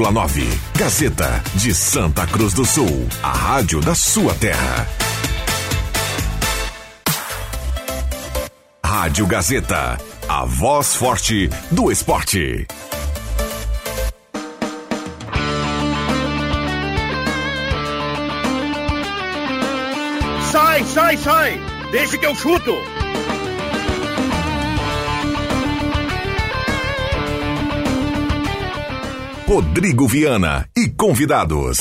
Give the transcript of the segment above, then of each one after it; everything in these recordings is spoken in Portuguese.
107,9. Gazeta de Santa Cruz do Sul. A rádio da sua terra. Rádio Gazeta. A voz forte do esporte. Sai, sai, sai! Deixa que eu chuto! Rodrigo Viana e convidados.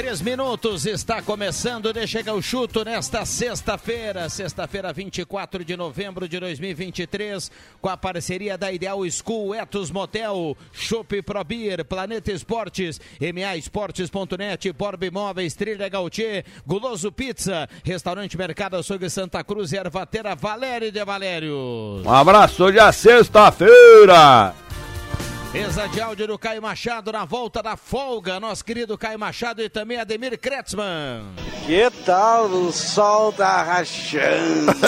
Três minutos está começando de Chega o Chuto nesta sexta-feira, sexta-feira 24 de novembro de 2023, com a parceria da Ideal School, Etos Motel, Shop Probir, Planeta Esportes, MA Esportes.net, Borb Imóveis, Trilha Gautier, Guloso Pizza, Restaurante Mercado Açougue Santa Cruz, Ervatera Valério de Valério. Um abraço, hoje é sexta-feira. Mesa de áudio do Caio Machado na volta da folga, nosso querido Caio Machado e também Ademir Kretzmann. Que tal? O sol tá rachando.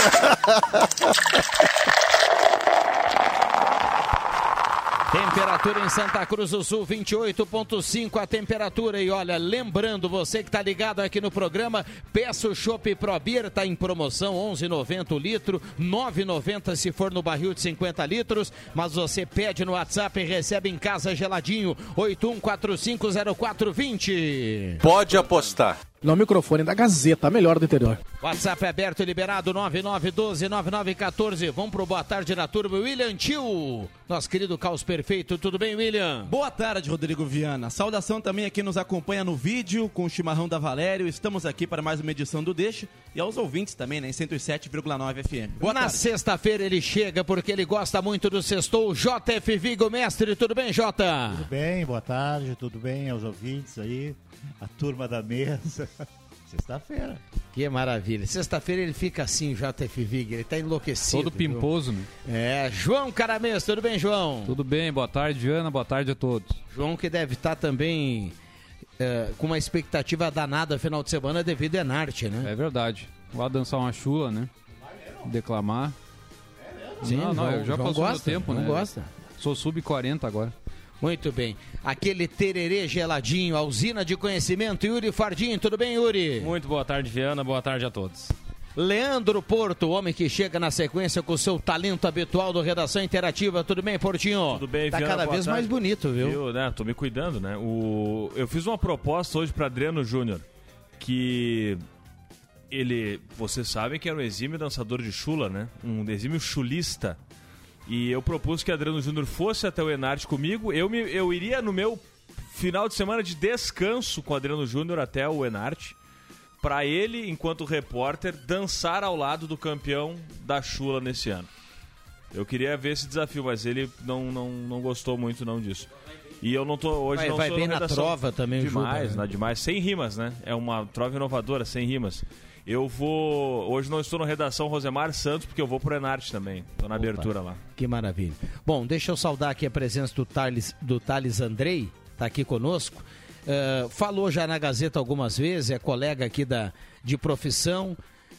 Temperatura em Santa Cruz do Sul, 28,5 a temperatura. E olha, lembrando você que está ligado aqui no programa, peça o Chopp Pro Beer, tá em promoção, 11,90 o litro, 9,90 se for no barril de 50 litros. Mas você pede no WhatsApp e recebe em casa geladinho, 81450420. Pode apostar. No microfone da Gazeta, a melhor do interior. WhatsApp aberto e liberado 9912-9914. Vamos pro Boa Tarde na turma. William Tio, nosso querido Caos Perfeito. Tudo bem, William? Boa tarde, Rodrigo Viana. Saudação também a quem nos acompanha no vídeo com o chimarrão da Valério. Estamos aqui para mais uma edição do Deixa e aos ouvintes também, né, em 107,9 FM. Boa na sexta-feira ele chega porque ele gosta muito do sextou. JF Vigo, mestre. Tudo bem, Jota? Tudo bem, boa tarde, tudo bem aos ouvintes aí, a turma da mesa. Sexta-feira. Que maravilha. Sexta-feira ele fica assim, JF Vig, ele tá enlouquecido. Todo pimposo, né? É, João Caramês, tudo bem, João? Tudo bem, boa tarde, Ana, boa tarde a todos. João que deve estar também é, com uma expectativa danada final de semana devido a Enarte, né? É verdade. Vai dançar uma chula, né? Declamar. Sim, não, não, João, eu já João passou gosta, meu tempo, né? gosta. Sou sub-40 agora. Muito bem. Aquele tererê geladinho, a usina de conhecimento, Yuri Fardim. Tudo bem, Yuri? Muito boa tarde, Viana. Boa tarde a todos. Leandro Porto, o homem que chega na sequência com o seu talento habitual do Redação Interativa. Tudo bem, Portinho? Tudo bem, Tá Viana, cada vez tarde. mais bonito, viu? Eu, né, tô me cuidando, né? O... Eu fiz uma proposta hoje para Adriano Júnior, que ele, vocês sabem que era um exímio dançador de chula, né? Um exímio chulista. E eu propus que Adriano Júnior fosse até o Enarte comigo. Eu, me, eu iria no meu final de semana de descanso com Adriano Júnior até o Enarte. Para ele, enquanto repórter, dançar ao lado do campeão da chula nesse ano. Eu queria ver esse desafio, mas ele não, não, não gostou muito não disso. E eu não tô hoje Vai- não vai bem na trova também demais, Juba, né? demais, sem rimas, né? É uma trova inovadora, sem rimas. Eu vou hoje não estou na redação Rosemar Santos porque eu vou pro Enarte também. Tô na abertura lá. Que maravilha. Bom, deixa eu saudar aqui a presença do Thales, do Thales Andrei, tá aqui conosco. Eh, falou já na Gazeta algumas vezes, é colega aqui da, de profissão.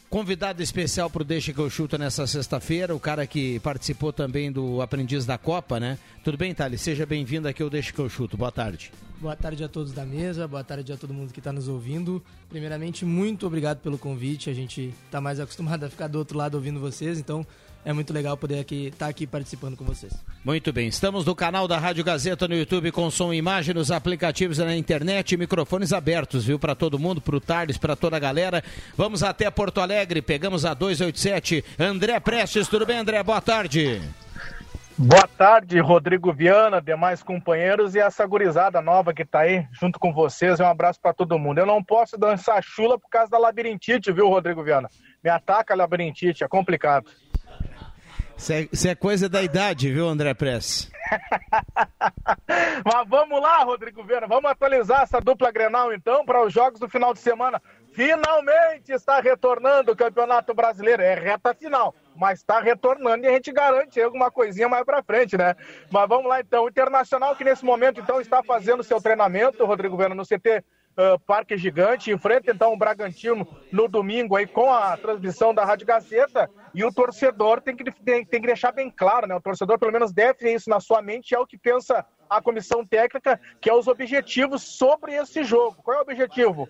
Convidado especial para o Deixa que eu chuto nessa sexta-feira, o cara que participou também do Aprendiz da Copa, né? Tudo bem, Thales? Seja bem-vindo aqui ao Deixa que eu chuto. Boa tarde. Boa tarde a todos da mesa, boa tarde a todo mundo que está nos ouvindo. Primeiramente, muito obrigado pelo convite. A gente está mais acostumado a ficar do outro lado ouvindo vocês, então é muito legal poder aqui estar aqui participando com vocês. Muito bem, estamos no canal da Rádio Gazeta no YouTube com som e imagem, nos aplicativos na internet, microfones abertos, viu, para todo mundo, para o Tardes, para toda a galera. Vamos até Porto Alegre, pegamos a 287. André Prestes, tudo bem, André? Boa tarde. Boa tarde, Rodrigo Viana, demais companheiros e essa gurizada nova que tá aí junto com vocês. Um abraço para todo mundo. Eu não posso dançar chula por causa da labirintite, viu, Rodrigo Viana? Me ataca a labirintite, é complicado. Isso é coisa da idade, viu, André Prestes? Mas vamos lá, Rodrigo Viana, vamos atualizar essa dupla Grenal então para os jogos do final de semana. Finalmente está retornando o Campeonato Brasileiro. É reta final, mas está retornando e a gente garante alguma coisinha mais para frente, né? Mas vamos lá então. O Internacional que nesse momento então está fazendo seu treinamento, Rodrigo Viana, no CT Uh, Parque Gigante, enfrenta então o Bragantino no domingo aí com a transmissão da Rádio Gazeta e o torcedor tem que, tem, tem, que deixar bem claro, né? O torcedor pelo menos deve ter isso na sua mente, é o que pensa a comissão técnica, que é os objetivos sobre esse jogo. Qual é o objetivo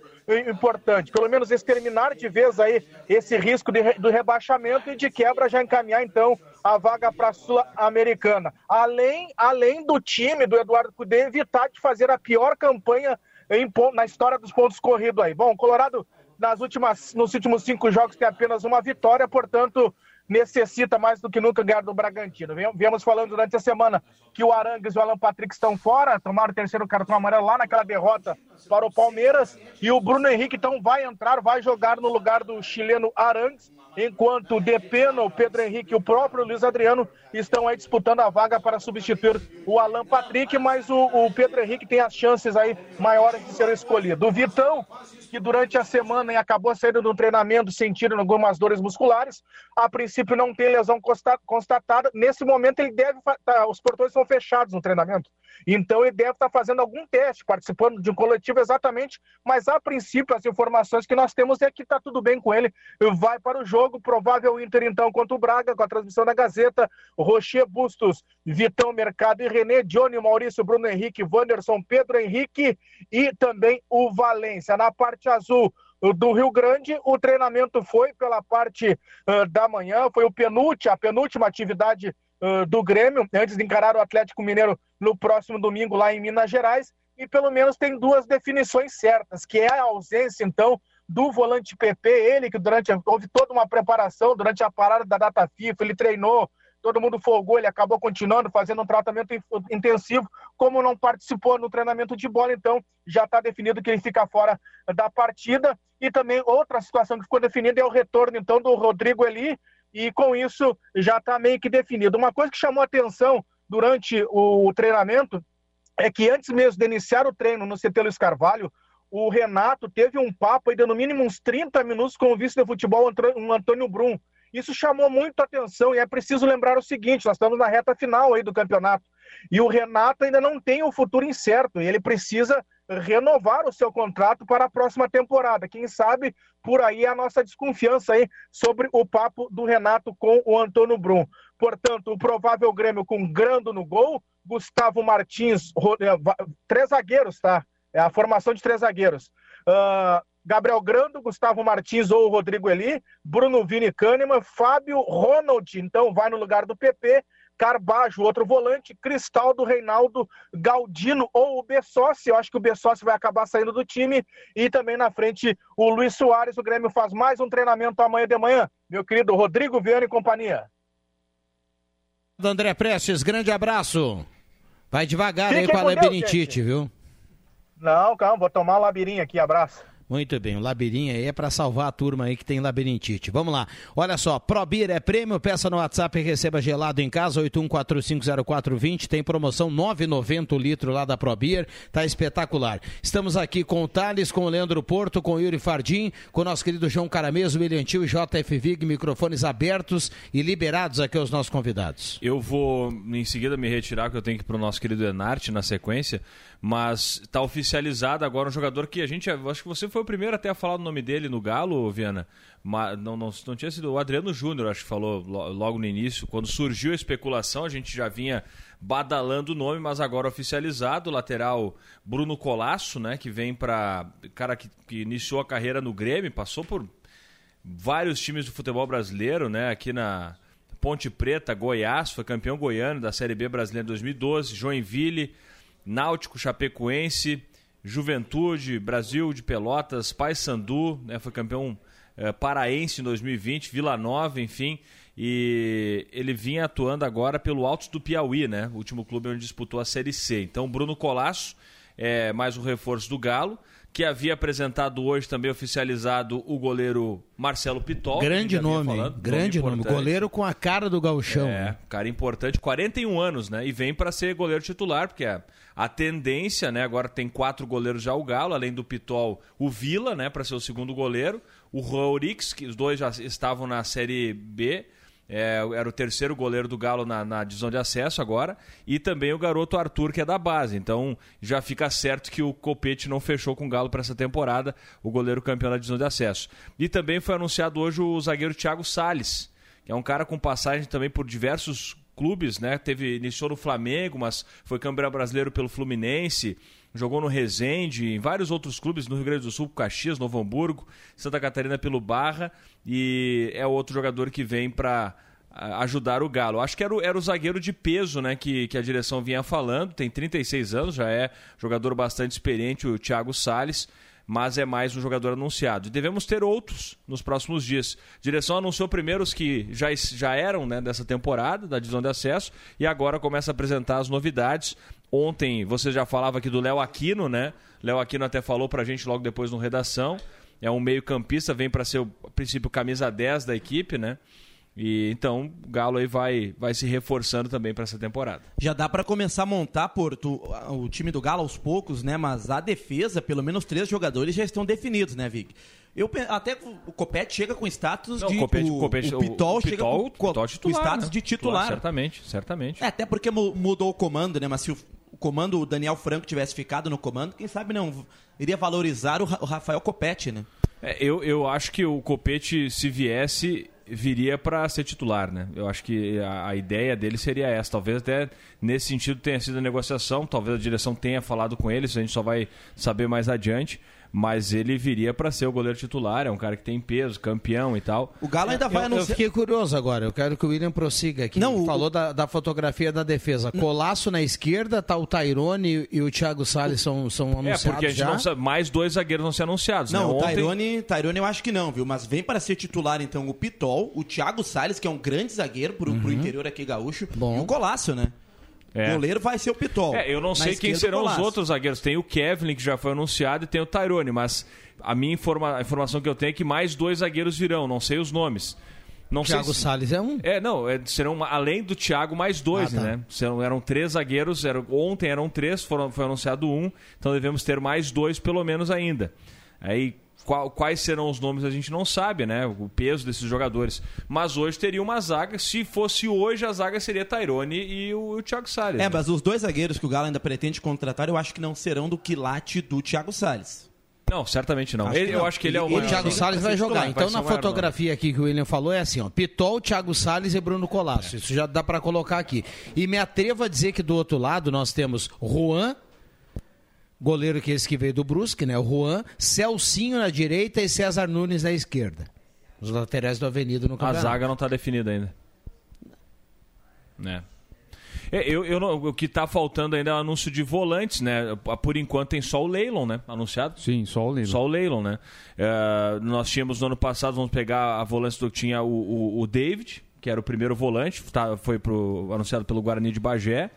importante? Pelo menos exterminar de vez aí esse risco de, do rebaixamento e de quebra já encaminhar então a vaga para a Sul-Americana. Além, além do time do Eduardo Cudê evitar de fazer a pior campanha em, na história dos pontos corridos aí. Bom, Colorado nas últimas, nos últimos cinco jogos tem apenas uma vitória, portanto necessita mais do que nunca ganhar do Bragantino. Viemos falando durante a semana que o Arangues e o Alan Patrick estão fora, tomaram o terceiro cartão amarelo lá naquela derrota para o Palmeiras, e o Bruno Henrique então vai entrar, vai jogar no lugar do chileno Arangues, enquanto Depena, o Pedro Henrique e o próprio Luiz Adriano estão aí disputando a vaga para substituir o Alan Patrick, mas o, o Pedro Henrique tem as chances aí maiores de ser escolhido. O Vitão, que durante a semana acabou saindo do treinamento sentindo algumas dores musculares, a princípio não tem lesão constatada, nesse momento ele deve, tá, os portões são fechados no treinamento, então ele deve estar fazendo algum teste, participando de um coletivo exatamente, mas a princípio as informações que nós temos é que está tudo bem com ele, vai para o jogo, provável Inter então contra o Braga, com a transmissão da Gazeta, Rocher Bustos, Vitão Mercado e René, Johnny, Maurício, Bruno Henrique, Wanderson, Pedro Henrique e também o Valência. Na parte azul, do Rio Grande. O treinamento foi pela parte uh, da manhã, foi o a penúltima atividade uh, do Grêmio, antes de encarar o Atlético Mineiro no próximo domingo lá em Minas Gerais. E pelo menos tem duas definições certas, que é a ausência, então, do volante PP, ele que durante houve toda uma preparação durante a parada da data FIFA, ele treinou, todo mundo folgou, ele acabou continuando fazendo um tratamento intensivo, como não participou no treinamento de bola, então já está definido que ele fica fora da partida. E também outra situação que ficou definida é o retorno então do Rodrigo Eli, e com isso já está meio que definido. Uma coisa que chamou atenção durante o treinamento é que antes mesmo de iniciar o treino no CT Luiz Carvalho, o Renato teve um papo de no mínimo uns 30 minutos com o vice de futebol, Antônio Brum. Isso chamou muito atenção e é preciso lembrar o seguinte: nós estamos na reta final aí do campeonato e o Renato ainda não tem o futuro incerto e ele precisa renovar o seu contrato para a próxima temporada. Quem sabe por aí a nossa desconfiança aí sobre o papo do Renato com o Antônio Brum. Portanto, o provável Grêmio com Grando no gol, Gustavo Martins, eh, três zagueiros, tá? É a formação de três zagueiros. Uh, Gabriel Grando, Gustavo Martins ou Rodrigo Eli, Bruno Vini Kahneman, Fábio Ronald, então vai no lugar do PP, Carbajo, outro volante, Cristaldo, Reinaldo, Galdino ou o Bessossi, eu acho que o Bessossi vai acabar saindo do time, e também na frente o Luiz Soares, o Grêmio faz mais um treinamento amanhã de manhã, meu querido Rodrigo Viana e companhia. André Prestes, grande abraço. Vai devagar aí com a labirintite, viu? Não, calma, vou tomar um labirinho aqui, abraço. Muito bem, o labirinho aí é para salvar a turma aí que tem labirintite. Vamos lá. Olha só, Probir é prêmio, peça no WhatsApp e receba gelado em casa, 81450420, tem promoção 9,90 o litro lá da Probir, tá espetacular. Estamos aqui com o Thales, com o Leandro Porto, com o Yuri Fardim, com o nosso querido João Carameso, William Tio e JF Vig, microfones abertos e liberados aqui aos nossos convidados. Eu vou em seguida me retirar, que eu tenho que ir pro nosso querido Enarte na sequência, mas está oficializado agora um jogador que a gente, acho que você foi o primeiro até a falar o nome dele no Galo, Viana, mas não, não, não tinha sido o Adriano Júnior, acho que falou logo no início, quando surgiu a especulação, a gente já vinha badalando o nome, mas agora oficializado, lateral Bruno Colasso, né, que vem para cara que, que iniciou a carreira no Grêmio, passou por vários times do futebol brasileiro, né, aqui na Ponte Preta, Goiás, foi campeão goiano da Série B brasileira em 2012, Joinville, Náutico, Chapecoense, Juventude, Brasil de Pelotas, Paysandu, né, foi campeão é, paraense em 2020, Vila Nova, enfim, e ele vinha atuando agora pelo Altos do Piauí, né, o último clube onde disputou a Série C. Então, Bruno Colasso é mais um reforço do Galo, que havia apresentado hoje também oficializado o goleiro Marcelo Pitol. Grande nome, falando, grande nome. importante. Goleiro com a cara do gauchão. É, né? cara importante, 41 anos, né? E vem para ser goleiro titular, porque a, a tendência, né? Agora tem quatro goleiros já o Galo, além do Pitol, o Vila, né? Para ser o segundo goleiro, o Rourix, que os dois já estavam na Série B. é, era o terceiro goleiro do Galo na, na divisão de acesso agora, e também o garoto Arthur, que é da base. Então já fica certo que o Copete não fechou com o Galo para essa temporada, o goleiro campeão da divisão de acesso. E também foi anunciado hoje o zagueiro Thiago Salles, que é um cara com passagem também por diversos clubes, né? Teve iniciou no Flamengo, mas foi campeão brasileiro pelo Fluminense, jogou no Resende, em vários outros clubes no Rio Grande do Sul, Caxias, Novo Hamburgo, Santa Catarina pelo Barra e é outro jogador que vem para ajudar o Galo. Acho que era o, era o zagueiro de peso, né, que, que a direção vinha falando, tem 36 anos, já é jogador bastante experiente, o Thiago Salles mas é mais um jogador anunciado. E devemos ter outros nos próximos dias. A direção anunciou primeiro os que já, já eram né, dessa temporada, da divisão de acesso, e agora começa a apresentar as novidades. Ontem você já falava aqui do Léo Aquino, né? Léo Aquino até falou pra gente logo depois no redação. É um meio-campista, vem para ser, a princípio, camisa 10 da equipe, né? E então o Galo aí vai, vai se reforçando também para essa temporada. Já dá para começar a montar, Porto, o time do Galo aos poucos, né? Mas a defesa, pelo menos três jogadores já estão definidos, né, Vic? Eu, até o Copete chega com status Não, de. o Copete- o, Copete- o Pitol o chega com, Pitol com titular, status né? de titular. Certamente, certamente. É, até porque mu- mudou o comando, né? Mas se o, o comando, o Daniel Franco tivesse ficado no comando, quem sabe não iria valorizar o Rafael Copete, né? É, eu, eu acho que o Copete, se viesse, viria para ser titular, né? Eu acho que a, a ideia dele seria essa. Talvez até nesse sentido tenha sido a negociação, talvez a direção tenha falado com ele, isso a gente só vai saber mais adiante. Mas ele viria para ser o goleiro titular, é um cara que tem peso, campeão e tal. O Galo ainda vai Eu, eu anunciar. fiquei curioso agora, eu quero que o William prossiga aqui. Não, o- Falou da, da fotografia da defesa. Colasso na esquerda, tá o Tairone e o Thiago Salles são, são É, anunciados porque a gente já. não sabe, mais dois zagueiros vão ser anunciados, Não, né? o Ontem- Tairone, Tairone eu acho que não, viu? Mas vem para ser titular, então, o Pitol, o Thiago Salles, que é um grande zagueiro pro, pro interior aqui gaúcho, e o Colácio, né? É. O goleiro vai ser o Pitol. É, eu não sei quem serão os outros zagueiros. Tem o Kevin, que já foi anunciado, e tem o Tyrone, mas a minha informa- a informação que eu tenho é que mais dois zagueiros virão, não sei os nomes. Não Thiago sei se... Salles é um. É, não, é, serão além do Thiago mais dois, Ah, tá. né? Serão, eram três zagueiros, eram, ontem eram três, foram, foi anunciado um, então devemos ter mais dois pelo menos ainda. Aí qual- quais serão os nomes a gente não sabe, né? O peso desses jogadores. Mas hoje teria uma zaga, se fosse hoje a zaga seria Tyrone e o, o Thiago Salles. É, né? mas os dois zagueiros que o Galo ainda pretende contratar, eu acho que não serão do quilate do Thiago Salles. Não, certamente não. Acho Ele- que eu não. acho que ele é o E o maior Thiago. Salles vai jogar. Vai Então, na maior fotografia aqui que o William falou, é assim, ó. Pitol, Thiago Salles e Bruno Colasso. Isso já dá pra colocar aqui. E me atrevo a dizer que do outro lado nós temos Juan, goleiro que é esse que veio do Brusque, né? O Juan, Celcinho na direita e César Nunes na esquerda. Os laterais do Avenida no A campeonato. zaga não está definida ainda. É. É, eu, eu não- o que está faltando ainda é o anúncio de volantes, né? Por enquanto tem só o Leilon, né? Anunciado. Sim, só o Leilon. Só o Leilon, né? É, nós tínhamos no ano passado, vamos pegar a volante do que tinha o, o, o David, que era o primeiro volante, tá, foi pro, anunciado pelo Guarani de Bagé.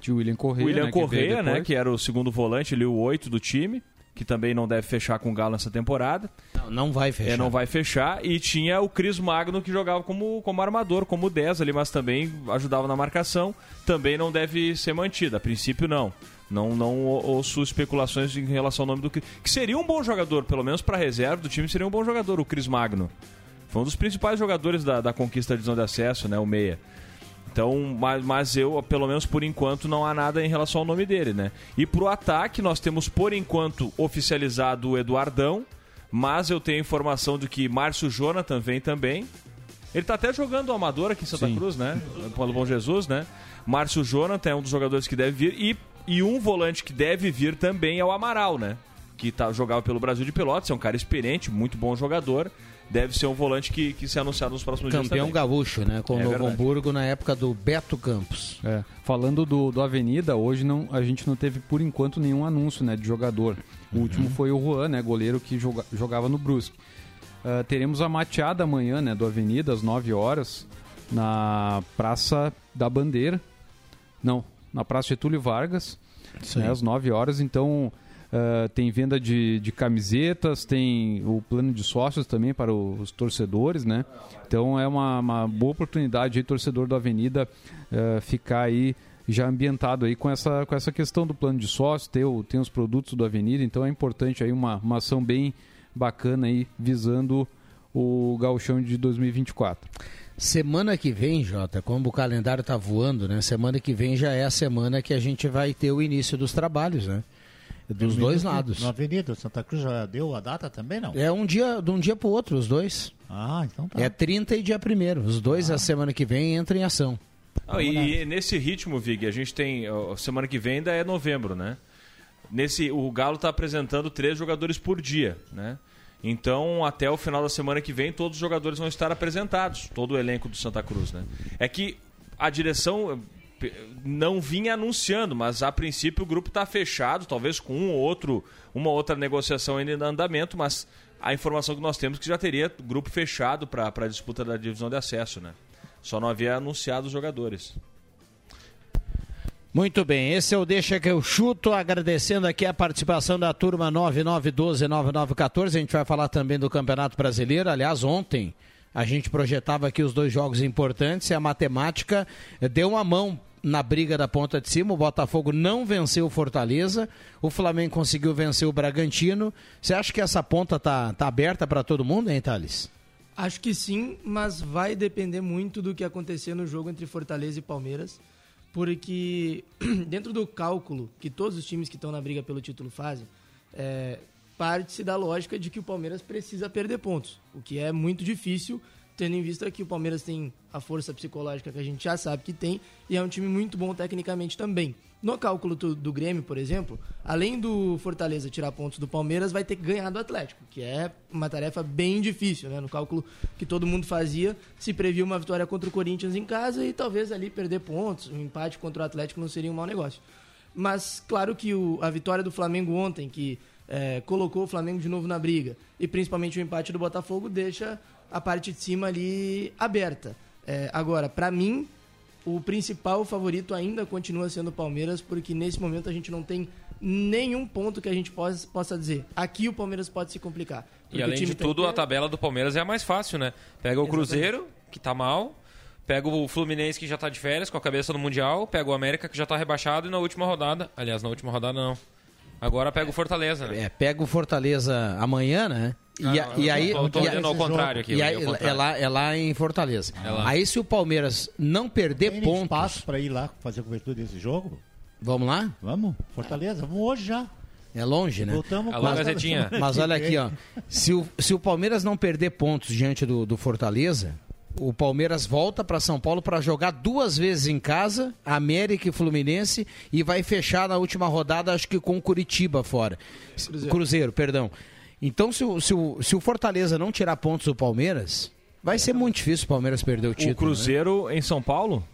Tinha o William Correia, William né, que Correia, né? depois. Que era o segundo volante, ali o 8 do time, que também não deve fechar com o Galo nessa temporada. Não, não vai fechar. É, não vai fechar. E tinha o Cris Magno que jogava como, como armador, como 10 ali, mas também ajudava na marcação. Também não deve ser mantida. A princípio, não. Não, não ou- ouço especulações em relação ao nome do Cris. Que seria um bom jogador, pelo menos para reserva do time, seria um bom jogador, o Cris Magno. Foi um dos principais jogadores da, da conquista da divisão de acesso, né? O Meia. Então, mas, mas eu, pelo menos por enquanto, não há nada em relação ao nome dele, né? E pro ataque, nós temos por enquanto oficializado o Eduardão, mas eu tenho informação de que Márcio Jonathan vem também. Ele tá até jogando o amador aqui em Santa Sim. Cruz, né? Pelo Bom Jesus, né? Márcio Jonathan é um dos jogadores que deve vir. E, e um volante que deve vir também é o Amaral, né? Que tá, jogava pelo Brasil de Pelotas, é um cara experiente, muito bom jogador. Deve ser um volante que, que se anunciado nos próximos dias Campeão gaúcho, né? Com o É Novo verdade. Hamburgo na época do Beto Campos. É, falando do, do Avenida, hoje não, a gente não teve por enquanto nenhum anúncio né, de jogador. O último foi o Juan, né, goleiro que joga- jogava no Brusque. Ah, teremos a mateada amanhã né, do Avenida, às 9 horas, na Praça da Bandeira. Não, na Praça Getúlio Vargas, Sim. né, às 9 horas. Então, Uh, tem venda de, de camisetas, tem o plano de sócios também para os torcedores, né? Então é uma, uma boa oportunidade aí, torcedor da Avenida, uh, ficar aí já ambientado aí com essa, com essa questão do plano de sócios, ter, o, tem os produtos do Avenida, então é importante aí uma, uma ação bem bacana aí, visando o gauchão de 2024. Semana que vem, Jota, como o calendário está voando, né? Semana que vem já é a semana que a gente vai ter o início dos trabalhos, né? Dos dois lados. Na Avenida Santa Cruz já deu a data também, não? É um dia, de um dia para o outro, os dois. Ah, então tá. É 30 e dia 1 Os dois, ah. a semana que vem, entram em ação. Ah, e nesse ritmo, Vig, a gente tem. A semana que vem ainda é novembro, né? Nesse, o Galo está apresentando três jogadores por dia, né? Então, até o final da semana que vem, todos os jogadores vão estar apresentados, todo o elenco do Santa Cruz, né? É que a direção não vinha anunciando, mas a princípio o grupo está fechado, talvez com um ou outro, uma outra negociação ainda em andamento, mas a informação que nós temos é que já teria grupo fechado para a disputa da divisão de acesso, né? Só não havia anunciado os jogadores. Muito bem, esse é o Deixa que eu chuto, agradecendo aqui a participação da turma 9912-9914. A gente vai falar também do Campeonato Brasileiro. Aliás, ontem a gente projetava aqui os dois jogos importantes e a matemática deu uma mão na briga da ponta de cima. O Botafogo não venceu o Fortaleza, o Flamengo conseguiu vencer o Bragantino. Você acha que essa ponta tá, tá aberta para todo mundo, hein, Thales? Acho que sim, mas vai depender muito do que acontecer no jogo entre Fortaleza e Palmeiras, porque dentro do cálculo que todos os times que estão na briga pelo título fazem, é, parte-se da lógica de que o Palmeiras precisa perder pontos, o que é muito difícil tendo em vista que o Palmeiras tem a força psicológica que a gente já sabe que tem e é um time muito bom tecnicamente também. No cálculo do, do, Grêmio, por exemplo, além do Fortaleza tirar pontos do Palmeiras, vai ter que ganhar do Atlético, que é uma tarefa bem difícil, né? No cálculo que todo mundo fazia, se previa uma vitória contra o Corinthians em casa e talvez ali perder pontos, um empate contra o Atlético não seria um mau negócio. Mas claro que o, a vitória do Flamengo ontem, que é, colocou o Flamengo de novo na briga, e principalmente o empate do Botafogo, deixa a parte de cima ali aberta. É, agora, para mim, o principal favorito ainda continua sendo o Palmeiras, porque nesse momento a gente não tem nenhum ponto que a gente possa, possa dizer. Aqui o Palmeiras pode se complicar. E além de tudo, a tabela do Palmeiras é a mais fácil, né? Pega o Exatamente. Cruzeiro, que tá mal, pega o Fluminense, que já tá de férias, com a cabeça no Mundial, pega o América, que já tá rebaixado, e na última rodada, aliás, na última rodada não. Agora pega o Fortaleza, né? É, pega o Fortaleza amanhã, né? E, ah, e aí, tô e, ao contrário aqui. E aí, é, lá, é lá em Fortaleza. É aí se o Palmeiras não perder Tem pontos... espaço para ir lá fazer a cobertura desse jogo? Vamos lá? Vamos, Fortaleza, vamos hoje já. É longe, né? Voltamos Alô, Gazetinha. Mas olha aqui, ó. Se o, se o Palmeiras não perder pontos diante do, do Fortaleza, o Palmeiras volta para São Paulo para jogar duas vezes em casa, América e Fluminense, e vai fechar na última rodada, acho que com Curitiba fora. Cruzeiro, Cruzeiro perdão. Então, se o, se, o, se o Fortaleza não tirar pontos do Palmeiras, vai ser muito difícil o Palmeiras perder o título. O Cruzeiro né? em São Paulo?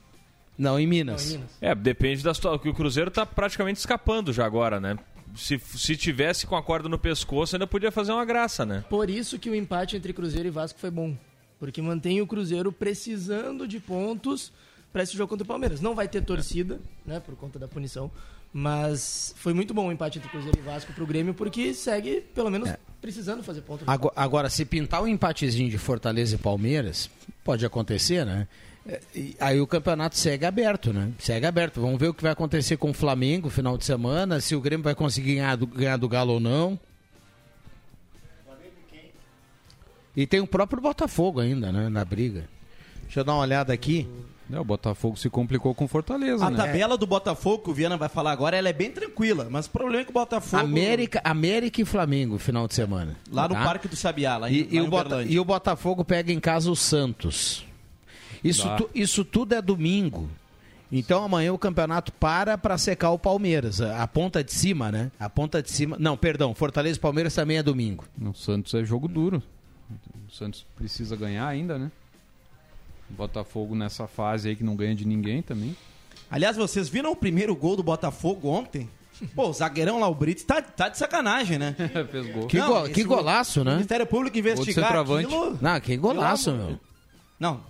Não, em Minas. Não, em Minas. É, depende da situação. O Cruzeiro está praticamente escapando já agora, né? Se, se tivesse com a corda no pescoço, ainda podia fazer uma graça, né? Por isso que o empate entre Cruzeiro e Vasco foi bom. Porque mantém o Cruzeiro precisando de pontos para esse jogo contra o Palmeiras. Não vai ter torcida, né, por conta da punição, mas foi muito bom o empate entre Cruzeiro e Vasco para o Grêmio, porque segue, pelo menos, é. precisando fazer ponto. Agora, agora, se pintar um empatezinho de Fortaleza e Palmeiras, pode acontecer, né? É, aí o campeonato segue aberto, né? Segue aberto. Vamos ver o que vai acontecer com o Flamengo no final de semana, se o Grêmio vai conseguir ganhar do, ganhar do Galo ou não. E tem o próprio Botafogo ainda, né? Na briga. Deixa eu dar uma olhada aqui. É, o Botafogo se complicou com Fortaleza, a né? tabela do Botafogo, que o Viana vai falar agora, ela é bem tranquila. Mas o problema é que o Botafogo... América, América e Flamengo, final de semana. Lá no tá? Parque do Sabiá, lá em, e, lá e, o Bota, e o Botafogo pega em casa o Santos. Isso, tu, isso tudo é domingo. Então amanhã o campeonato para para secar o Palmeiras. A ponta de cima, né? A ponta de cima. Não, perdão, Fortaleza e Palmeiras também é domingo. O Santos é jogo duro. O Santos precisa ganhar ainda, né? Botafogo nessa fase aí que não ganha de ninguém também. Aliás, vocês viram o primeiro gol do Botafogo ontem? Pô, o zagueirão lá, o Brits, tá, tá de sacanagem, né? Fez gol. Que, não, go que golaço, né? O Ministério Público investigar aquilo... Não, que golaço, meu. Não,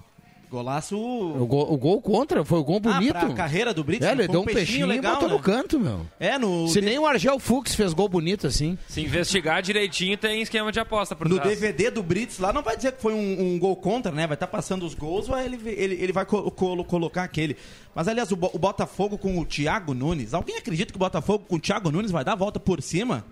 Golaço. O gol, o gol contra, foi o gol bonito. Ah, pra carreira do Brits, É, ele foi deu um peixinho, peixinho e botou legal, no né? canto, meu. É, no. Se nem o Argel Fux fez gol bonito assim. Se investigar direitinho, tem esquema de aposta por No trás. DVD do Brits lá não vai dizer que foi um, um gol contra, né? Vai estar passando os gols, vai ele, ele, ele vai co- colo- colocar aquele. Mas aliás, o, Bo- o Botafogo com o Thiago Nunes. Alguém acredita que o Botafogo com o Thiago Nunes vai dar a volta por cima?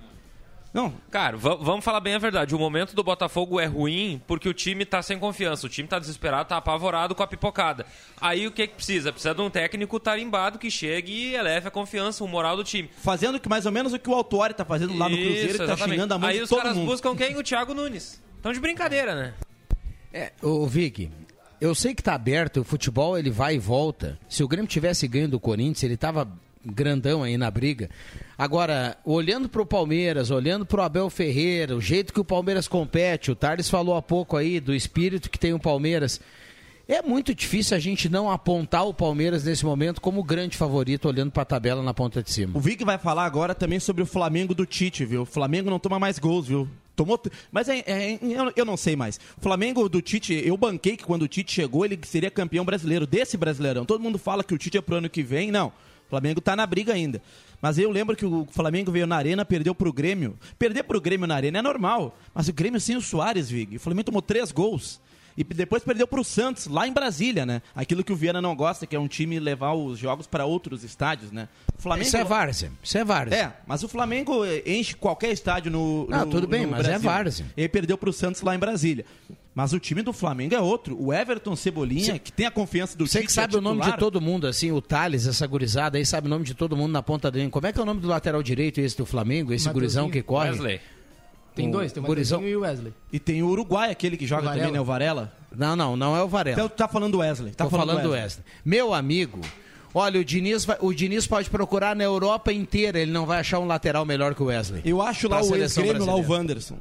Não. Cara, va- vamos falar bem a verdade. O momento do Botafogo é ruim porque o time tá sem confiança. O time tá desesperado, tá apavorado com a pipocada. Aí o que que precisa? Precisa de um técnico tarimbado que chegue e eleve a confiança, o moral do time. Fazendo que mais ou menos o que o Autuori tá fazendo lá no Cruzeiro, que tá exatamente. xingando a mão Aí de os todo caras mundo. buscam quem? O Thiago Nunes. Então de brincadeira, né? É, ô Vic, eu sei que tá aberto, o futebol ele vai e volta. Se o Grêmio tivesse ganho do Corinthians, ele tava grandão aí na briga. Agora, olhando pro Palmeiras, olhando pro Abel Ferreira, o jeito que o Palmeiras compete, o Tardes falou há pouco aí do espírito que tem o Palmeiras. É muito difícil a gente não apontar o Palmeiras nesse momento como grande favorito, olhando pra tabela na ponta de cima. O Vic vai falar agora também sobre o Flamengo do Tite, viu? O Flamengo não toma mais gols, viu? Tomou. Mas é, é- eu, não sei mais. O Flamengo do Tite, eu banquei que quando o Tite chegou, ele seria campeão brasileiro, desse brasileirão. Todo mundo fala que o Tite é pro ano que vem. Não. O Flamengo tá na briga ainda. Mas eu lembro que o Flamengo veio na arena, perdeu pro Grêmio. Perder pro Grêmio na arena é normal. Mas o Grêmio sem o Soares, Vig. O Flamengo tomou três gols. E depois perdeu pro Santos, lá em Brasília, né? Aquilo que o Viana não gosta, que é um time levar os jogos para outros estádios, né? O Flamengo... Isso é várzea, isso é várzea. É, mas o Flamengo eh, enche qualquer estádio no. Não, no- tudo bem, mas é Brasil. várzea. Ele perdeu pro Santos lá em Brasília. Mas o time do Flamengo é outro. O Everton Cebolinha, que tem a confiança do Você que sabe é o nome de todo mundo, assim, o Thales, essa gurizada aí, sabe o nome de todo mundo na ponta dele. Como é que é o nome do lateral direito esse do Flamengo, esse gurizão que corre? Wesley. Tem dois, tem o gurizão- e o Wesley. E tem o Uruguai, aquele que joga Varela. também, né? O Varela. Não, não, não é o Varela. Então tu tá falando do Wesley. Tá Tô falando do Wesley. Meu amigo, olha, o Diniz, vai- o Diniz pode procurar na Europa inteira, ele não vai achar um lateral melhor que o Wesley. Eu acho lá o ex-grêmio, lá o. Wanderson.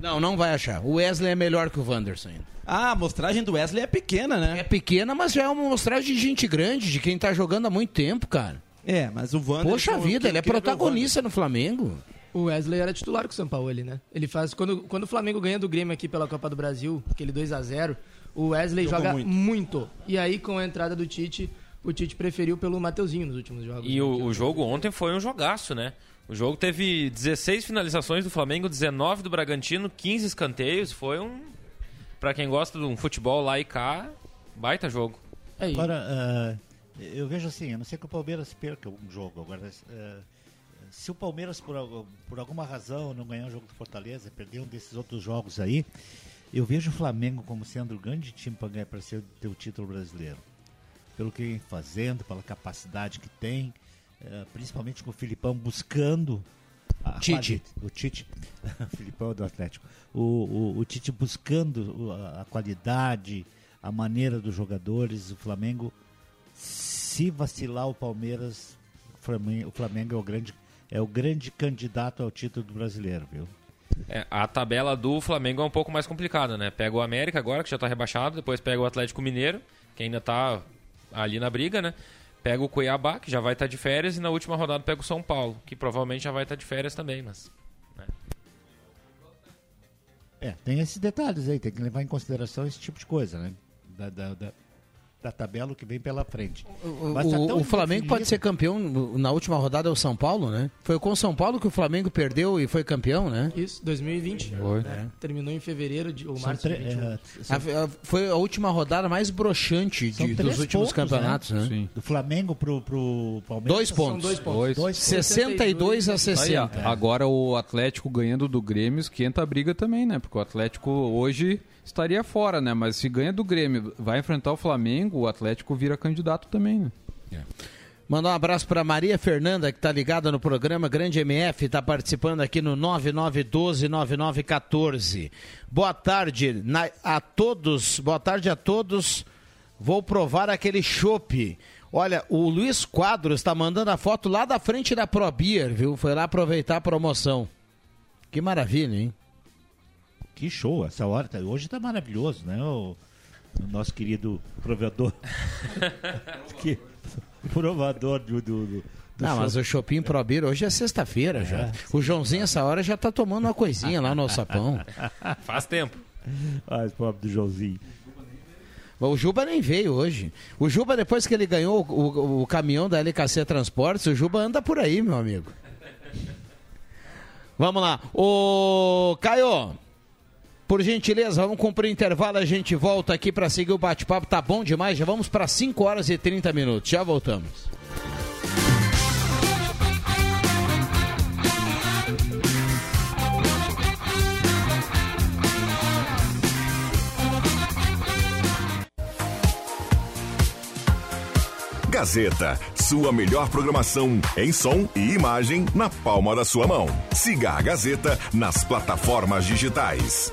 Não, não vai achar. O Wesley é melhor que o Wanderson ainda. Ah, a mostragem do Wesley é pequena, né? É pequena, mas já é uma mostragem de gente grande, de quem tá jogando há muito tempo, cara. É, mas o Wanderson... Poxa eu vida, ele é protagonista no Flamengo. O Wesley era titular com o São Paulo, ele, né? Ele faz. Quando, quando o Flamengo ganha do Grêmio aqui pela Copa do Brasil, aquele 2 a 0 o Wesley Jogou joga muito. muito. E aí, com a entrada do Tite, o Tite preferiu pelo Mateuzinho nos últimos jogos. E o, o jogo ontem foi um jogaço, né? O jogo teve 16 finalizações do Flamengo, 19 do Bragantino, 15 escanteios. Foi um. Pra quem gosta de um futebol lá e cá, baita jogo. Agora, ah, eu vejo assim, a não ser que o Palmeiras perca um jogo. Agora, ah, se o Palmeiras, por, por alguma razão, não ganhar o jogo do Fortaleza, perder um desses outros jogos aí, eu vejo o Flamengo como sendo o grande time para ganhar para ser ter o título brasileiro. Pelo que vem fazendo, pela capacidade que tem, principalmente com o Filipão buscando a Tite. quali- O Tite, o Filipão é do Atlético. O, o, o Tite buscando a, a qualidade, a maneira dos jogadores. O Flamengo, se vacilar o Palmeiras, o Flamengo, o Flamengo é o grande é o grande candidato ao título do brasileiro, viu? É, a tabela do Flamengo é um pouco mais complicada, né? Pega o América agora, que já tá rebaixado, depois pega o Atlético Mineiro, que ainda tá ali na briga, né? Pega o Cuiabá, que já vai estar de férias, e na última rodada pega o São Paulo, que provavelmente já vai estar de férias também, mas. É, tem esses detalhes aí, tem que levar em consideração esse tipo de coisa, né? Da, da, da, da tabela que vem pela frente. O, Mas tá o- Flamengo pode ser campeão na última rodada é o São Paulo, né? Foi com o São Paulo que o Flamengo perdeu e foi campeão, né? Isso, 2020. Foi. É, Terminou em fevereiro de, ou São março de tre- 21. é, A- a- foi a última rodada mais broxante São de- dos últimos pontos, campeonatos, né? Do Flamengo pro, pro Palmeiras. Dois são pontos. Dois pontos. Dois. 62 a 60. Aí, agora o Atlético ganhando do Grêmio esquenta a briga também, né? Porque o Atlético hoje estaria fora, né? Mas se ganha do Grêmio, vai enfrentar o Flamengo, o Atlético vira candidato também, né? Mandar um abraço para Maria Fernanda, que está ligada no programa Grande MF, está participando aqui no 9912-9914. Boa tarde a todos, boa tarde a todos. Vou provar aquele chopp. Olha, o Luiz Quadros está mandando a foto lá da frente da Pro Beer, viu? Foi lá aproveitar a promoção. Que maravilha, hein? Que show, essa hora. tá- hoje tá maravilhoso, né? O, o nosso querido provedor. que, provador do. do, do Não, mas o Shopping Pro Beer hoje é sexta-feira já. O Joãozinho, essa hora, já tá tomando uma coisinha lá no alçapão. Faz tempo. Ai, pobre do Joãozinho. O Juba nem veio hoje. O Juba, depois que ele ganhou o, o- o caminhão da LKC Transportes, o Juba anda por aí, meu amigo. Vamos lá. Ô, Caio, por gentileza, vamos cumprir o intervalo. A gente volta aqui para seguir o bate-papo. Tá bom demais. Já vamos para 5 horas e 30 minutos. Já voltamos. Gazeta, sua melhor programação em som e imagem na palma da sua mão. Siga a Gazeta nas plataformas digitais.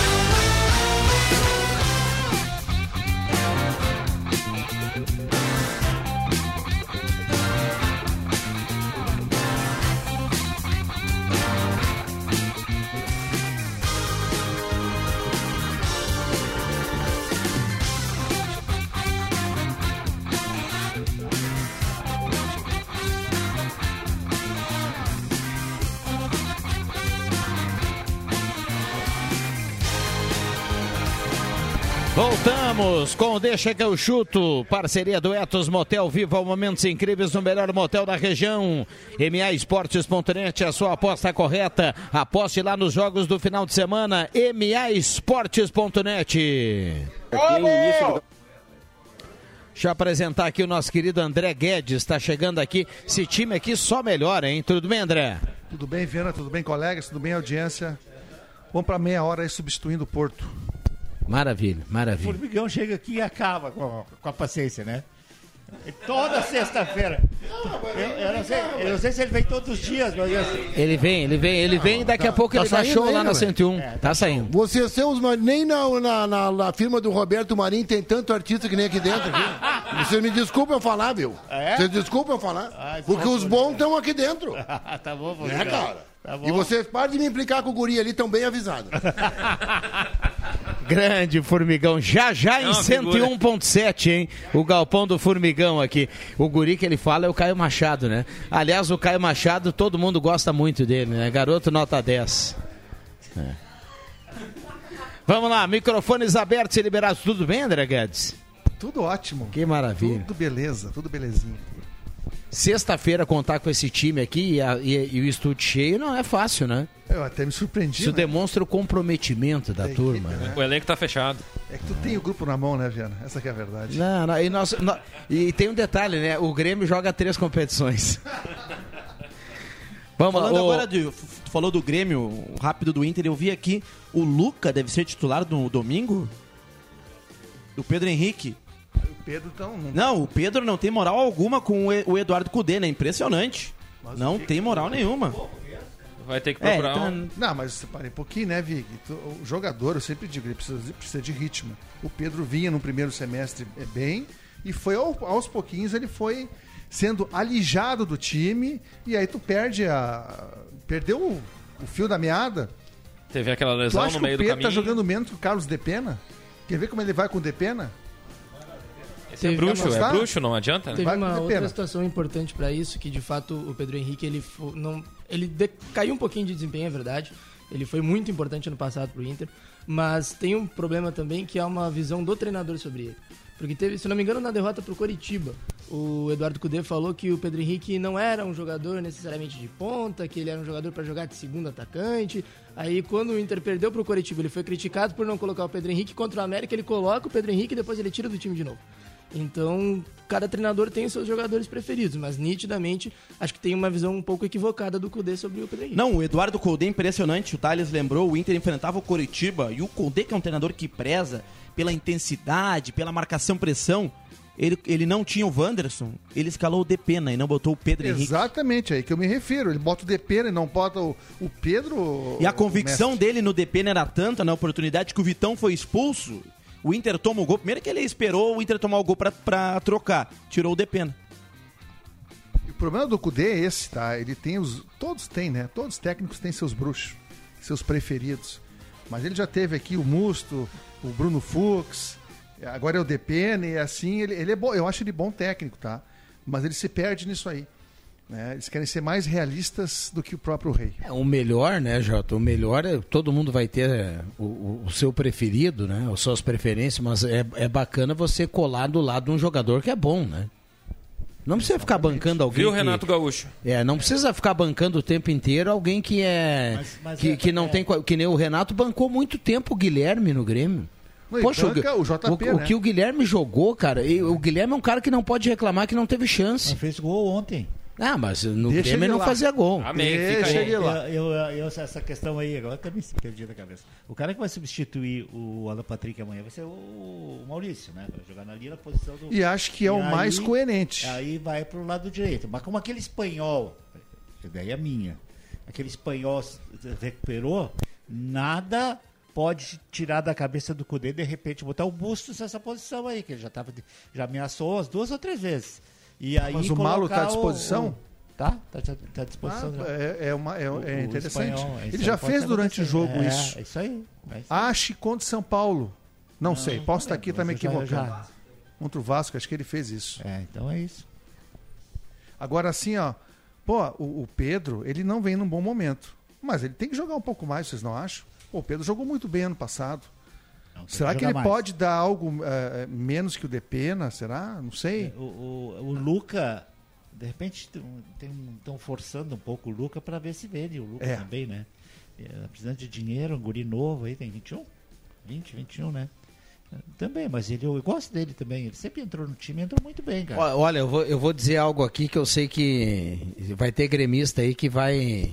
Voltamos com o Deixa que eu chuto, parceria do Etos Motel Viva Momentos Incríveis no melhor motel da região. MA Esportes.net, a sua aposta correta. Aposte lá nos jogos do final de semana. MA Esportes.net. Deixa eu apresentar aqui o nosso querido André Guedes, está chegando aqui. Esse time aqui só melhora, hein? Tudo bem, André? Tudo bem, Viana? Tudo bem, colegas? Tudo bem, audiência? Vamos para meia hora aí substituindo o Porto. Maravilha, O maravilha. Formigão chega aqui e acaba com a, com a paciência, né? Toda sexta-feira. Eu, eu não sei, eu não sei se ele vem todos os dias, mas assim. Ele vem, ele vem, ele vem e daqui a pouco tá ele dá saindo show lá na né, 101. tá saindo. Você seus, mas nem na, na, na, na firma do Roberto Marinho tem tanto artista que nem aqui dentro. Viu? Você me desculpa eu falar, viu? É? Você desculpa eu falar. Ai, porque por os favor. bons estão aqui dentro. tá bom, É, cara. Tá bom. E vocês parem de me implicar com o guri ali, estão bem avisados. Grande Formigão, já já É em uma figura. 101.7, hein? O galpão do Formigão aqui. O guri que ele fala é o Caio Machado, né? Aliás, o Caio Machado, todo mundo gosta muito dele, né? Garoto nota 10. É. Vamos lá, microfones abertos e liberados. Tudo bem, André Guedes? Tudo ótimo. Que maravilha. Tudo beleza, tudo belezinha. Sexta-feira contar com esse time aqui e, a- e- e o estúdio cheio não é fácil, né? Eu até me surpreendi. Isso né? demonstra o comprometimento da turma, né? O elenco tá fechado. É que tu tem o grupo na mão, né, Viana? Essa que é a verdade. Não, não, e, nós- nó- e tem um detalhe, né? O Grêmio joga três competições. Vamos Falando lá. ô- agora de. Tu falou do Grêmio, rápido do Inter, eu vi aqui. O Luca deve ser titular no domingo? O Pedro Henrique. O Pedro, então. Não... Não, o Pedro não tem moral alguma com o o Eduardo Cudê, né? Impressionante. não tem moral nenhuma. Vai ter que É, procurar então- um... Não, mas separe um pouquinho, né, Vig? O jogador, eu sempre digo, ele precisa, precisa de ritmo. O Pedro vinha no primeiro semestre é, bem e foi ao- aos pouquinhos ele foi sendo alijado do time e aí tu perde a. Perdeu o, o fio da meada. Teve aquela Tu lesão acha no que meio o do Pedro caminho. tá jogando menos que o Carlos Depena? Quer ver como ele vai com o Depena? Esse é Teve- bruxo, é bruxo, não adianta. né? Teve Vai uma outra pena. situação importante para isso, que de fato o Pedro Henrique ele fo- não ele caiu um pouquinho de desempenho, é verdade. Ele foi muito importante ano passado pro Inter, mas tem um problema também que é uma visão do treinador sobre ele. Porque teve, se não me engano, na derrota pro Coritiba, o Eduardo Cudê falou que o Pedro Henrique não era um jogador necessariamente de ponta, que ele era um jogador para jogar de segundo atacante. Aí quando o Inter perdeu pro Coritiba, ele foi criticado por não colocar o Pedro Henrique contra o América, ele coloca o Pedro Henrique e depois ele tira do time de novo. Então, cada treinador tem os seus jogadores preferidos, mas nitidamente acho que tem uma visão um pouco equivocada do Cudê sobre o Pedro Henrique. Não, o Eduardo Colde é impressionante. O Thales lembrou, o Inter enfrentava o Coritiba e o Colde, que é um treinador que preza pela intensidade, pela marcação-pressão, ele, ele não tinha o Wanderson, ele escalou o Depena e não botou o Pedro Henrique. Exatamente, é aí que eu me refiro. Ele bota o Depena e não bota o, o Pedro. E a convicção dele no Depena era tanta na oportunidade que o Vitão foi expulso. O Inter toma o gol. Primeiro que ele esperou o Inter tomar o gol pra trocar. Tirou o Depena. O problema do Cudê é esse, tá? Ele tem os. Todos têm, né? Todos os técnicos têm seus bruxos, seus preferidos. Mas ele já teve aqui o Musto, o Bruno Fux, agora é o Depene, e assim, ele, ele é bom. Eu acho ele bom técnico, tá? Mas ele se perde nisso aí. Né? Eles querem ser mais realistas do que o próprio rei. É, o melhor, né, Jota? O melhor é todo mundo vai ter é, o, o- o seu preferido, né? As suas preferências, mas é, é bacana você colar do lado de um jogador que é bom, né? Não precisa ficar bancando alguém. Viu, que- Renato Gaúcho? É, não precisa ficar bancando o tempo inteiro alguém que é. Mas- mas que, é- que não é- tem. Que nem o Renato bancou muito tempo o Guilherme no Grêmio. Não, Poxa, banca o JP, o, o né? que o Guilherme jogou, cara, e o Guilherme é um cara que não pode reclamar que não teve chance. Mas fez gol ontem. Ah, mas no Deixa Grêmio não lá. fazia gol. Amém, Deixa ele lá. Eu, eu- eu- essa questão aí, agora também se perdi na cabeça. O cara que vai substituir o Alan Patrick amanhã vai ser o Maurício, né? Vai jogar na linha na posição do. E acho que é E o mais aí- coerente. Aí vai pro lado direito. Mas como aquele espanhol, ideia é minha, aquele espanhol recuperou, nada pode tirar da cabeça do Cudê de repente botar o Bustos nessa posição aí, que ele já tava, já ameaçou as duas ou três vezes. E aí Mas o Malo tá à disposição? o- tá, tá, tá, tá à disposição. Ah, é, é uma, é, O- é interessante. espanhol, Ele já fez durante o jogo É, isso. é isso aí. é. Ache contra São Paulo. Não, sei, posso estar aqui eu já- equivocando. já- Contra o Vasco, acho que ele fez isso. É, então é isso. Agora, assim, ó, pô, o, o Pedro, ele não vem num bom momento. Mas ele tem que jogar um pouco mais, vocês não acham? Pô, o Pedro jogou muito bem ano passado. Não, Será que ele mais. pode dar algo eh, menos que o Depena? Será? Não sei. O, o, o Luca, de repente, estão forçando um pouco o Luca para ver se vende o Luca É. também, né? É, precisando de dinheiro, um guri novo aí, tem 21? 20, 21, né? Também, mas ele, eu gosto dele também. Ele sempre entrou no time, entrou muito bem, cara. Olha, eu vou, eu vou dizer algo aqui que eu sei que vai ter gremista aí que vai.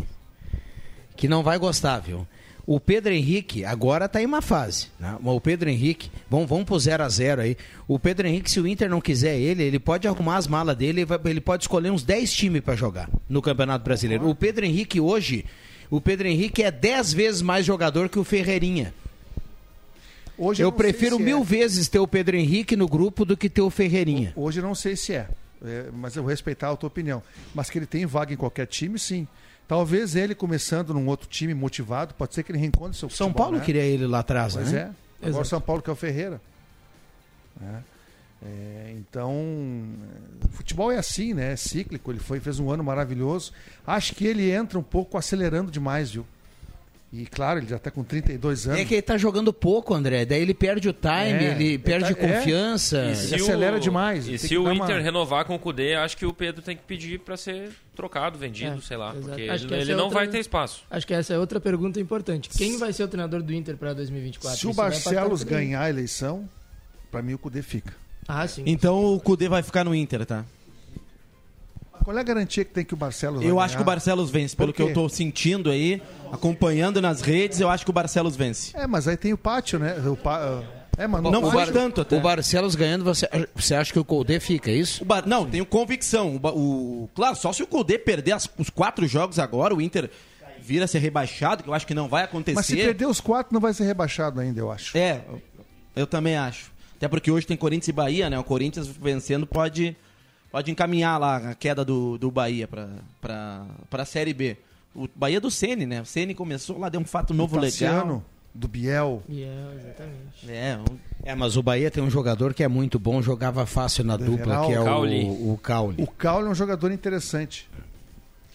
que não vai gostar, viu? O Pedro Henrique agora tá em uma fase. Né? O Pedro Henrique, vamos, vamos pro 0 a 0 aí. O Pedro Henrique, se o Inter não quiser ele, ele pode arrumar as malas dele, ele pode escolher uns 10 times para jogar no Campeonato Brasileiro. O Pedro Henrique hoje, o Pedro Henrique é 10 vezes mais jogador que o Ferreirinha. Hoje eu sei prefiro mil é. vezes ter o Pedro Henrique no grupo do que ter o Ferreirinha. Hoje eu não sei se é, é, mas eu vou respeitar a tua opinião. Mas que ele tem vaga em qualquer time, sim. Talvez ele começando num outro time motivado, pode ser que ele reencontre seu São futebol, Paulo né? queria ele lá atrás, Pois né? é. Agora. São Paulo que é o Ferreira. né? É, então, é, o futebol é assim, né? É cíclico. Ele foi, fez um ano maravilhoso. Acho que ele entra um pouco acelerando demais, viu? E claro, ele já está com 32 anos. É que ele tá jogando pouco, André. Daí ele perde o time, É, ele ele perde tá- é. confiança. E se o- demais, E se o Inter uma- renovar com o Cudê, acho que o Pedro tem que pedir para ser trocado, vendido, É, sei lá. exato. Porque Acho que ele, essa ele é não outra- vai ter espaço. Acho que essa é outra pergunta importante. Quem vai ser o treinador do Inter para 2024? Se o Isso impactar Barcelos ganhar a eleição, para mim o Cudê fica. Ah, sim. Então o Cudê vai ficar no Inter, tá? Qual é a garantia que tem que o Barcelos Eu acho que o? Barcelos vence, pelo que eu tô sentindo aí, acompanhando nas redes, eu acho que o Barcelos vence. É, mas aí tem o pátio, né? O pá- É, mas Não foi tanto até. O Barcelos ganhando, você, você acha que o Colde fica, é isso? O Bar- Não, tenho convicção. O, o- Claro, só se o Cudê perder as- os quatro jogos agora, o Inter vira a ser rebaixado, que eu acho que não vai acontecer. Mas se perder os quatro, não vai ser rebaixado ainda, eu acho. É, eu também acho. Até porque hoje tem Corinthians e Bahia, né? O Corinthians vencendo pode, pode encaminhar lá a queda do, do Bahia pra, pra, pra Série B. O Bahia é do Ceni, né? O Ceni começou lá, deu um fato novo do legal. Do Biel. Yeah, exatamente. É, um- É, mas o Bahia tem um jogador que é muito bom, jogava fácil na dupla, que é Cauli. o, o Cauli. O Caule é um jogador interessante.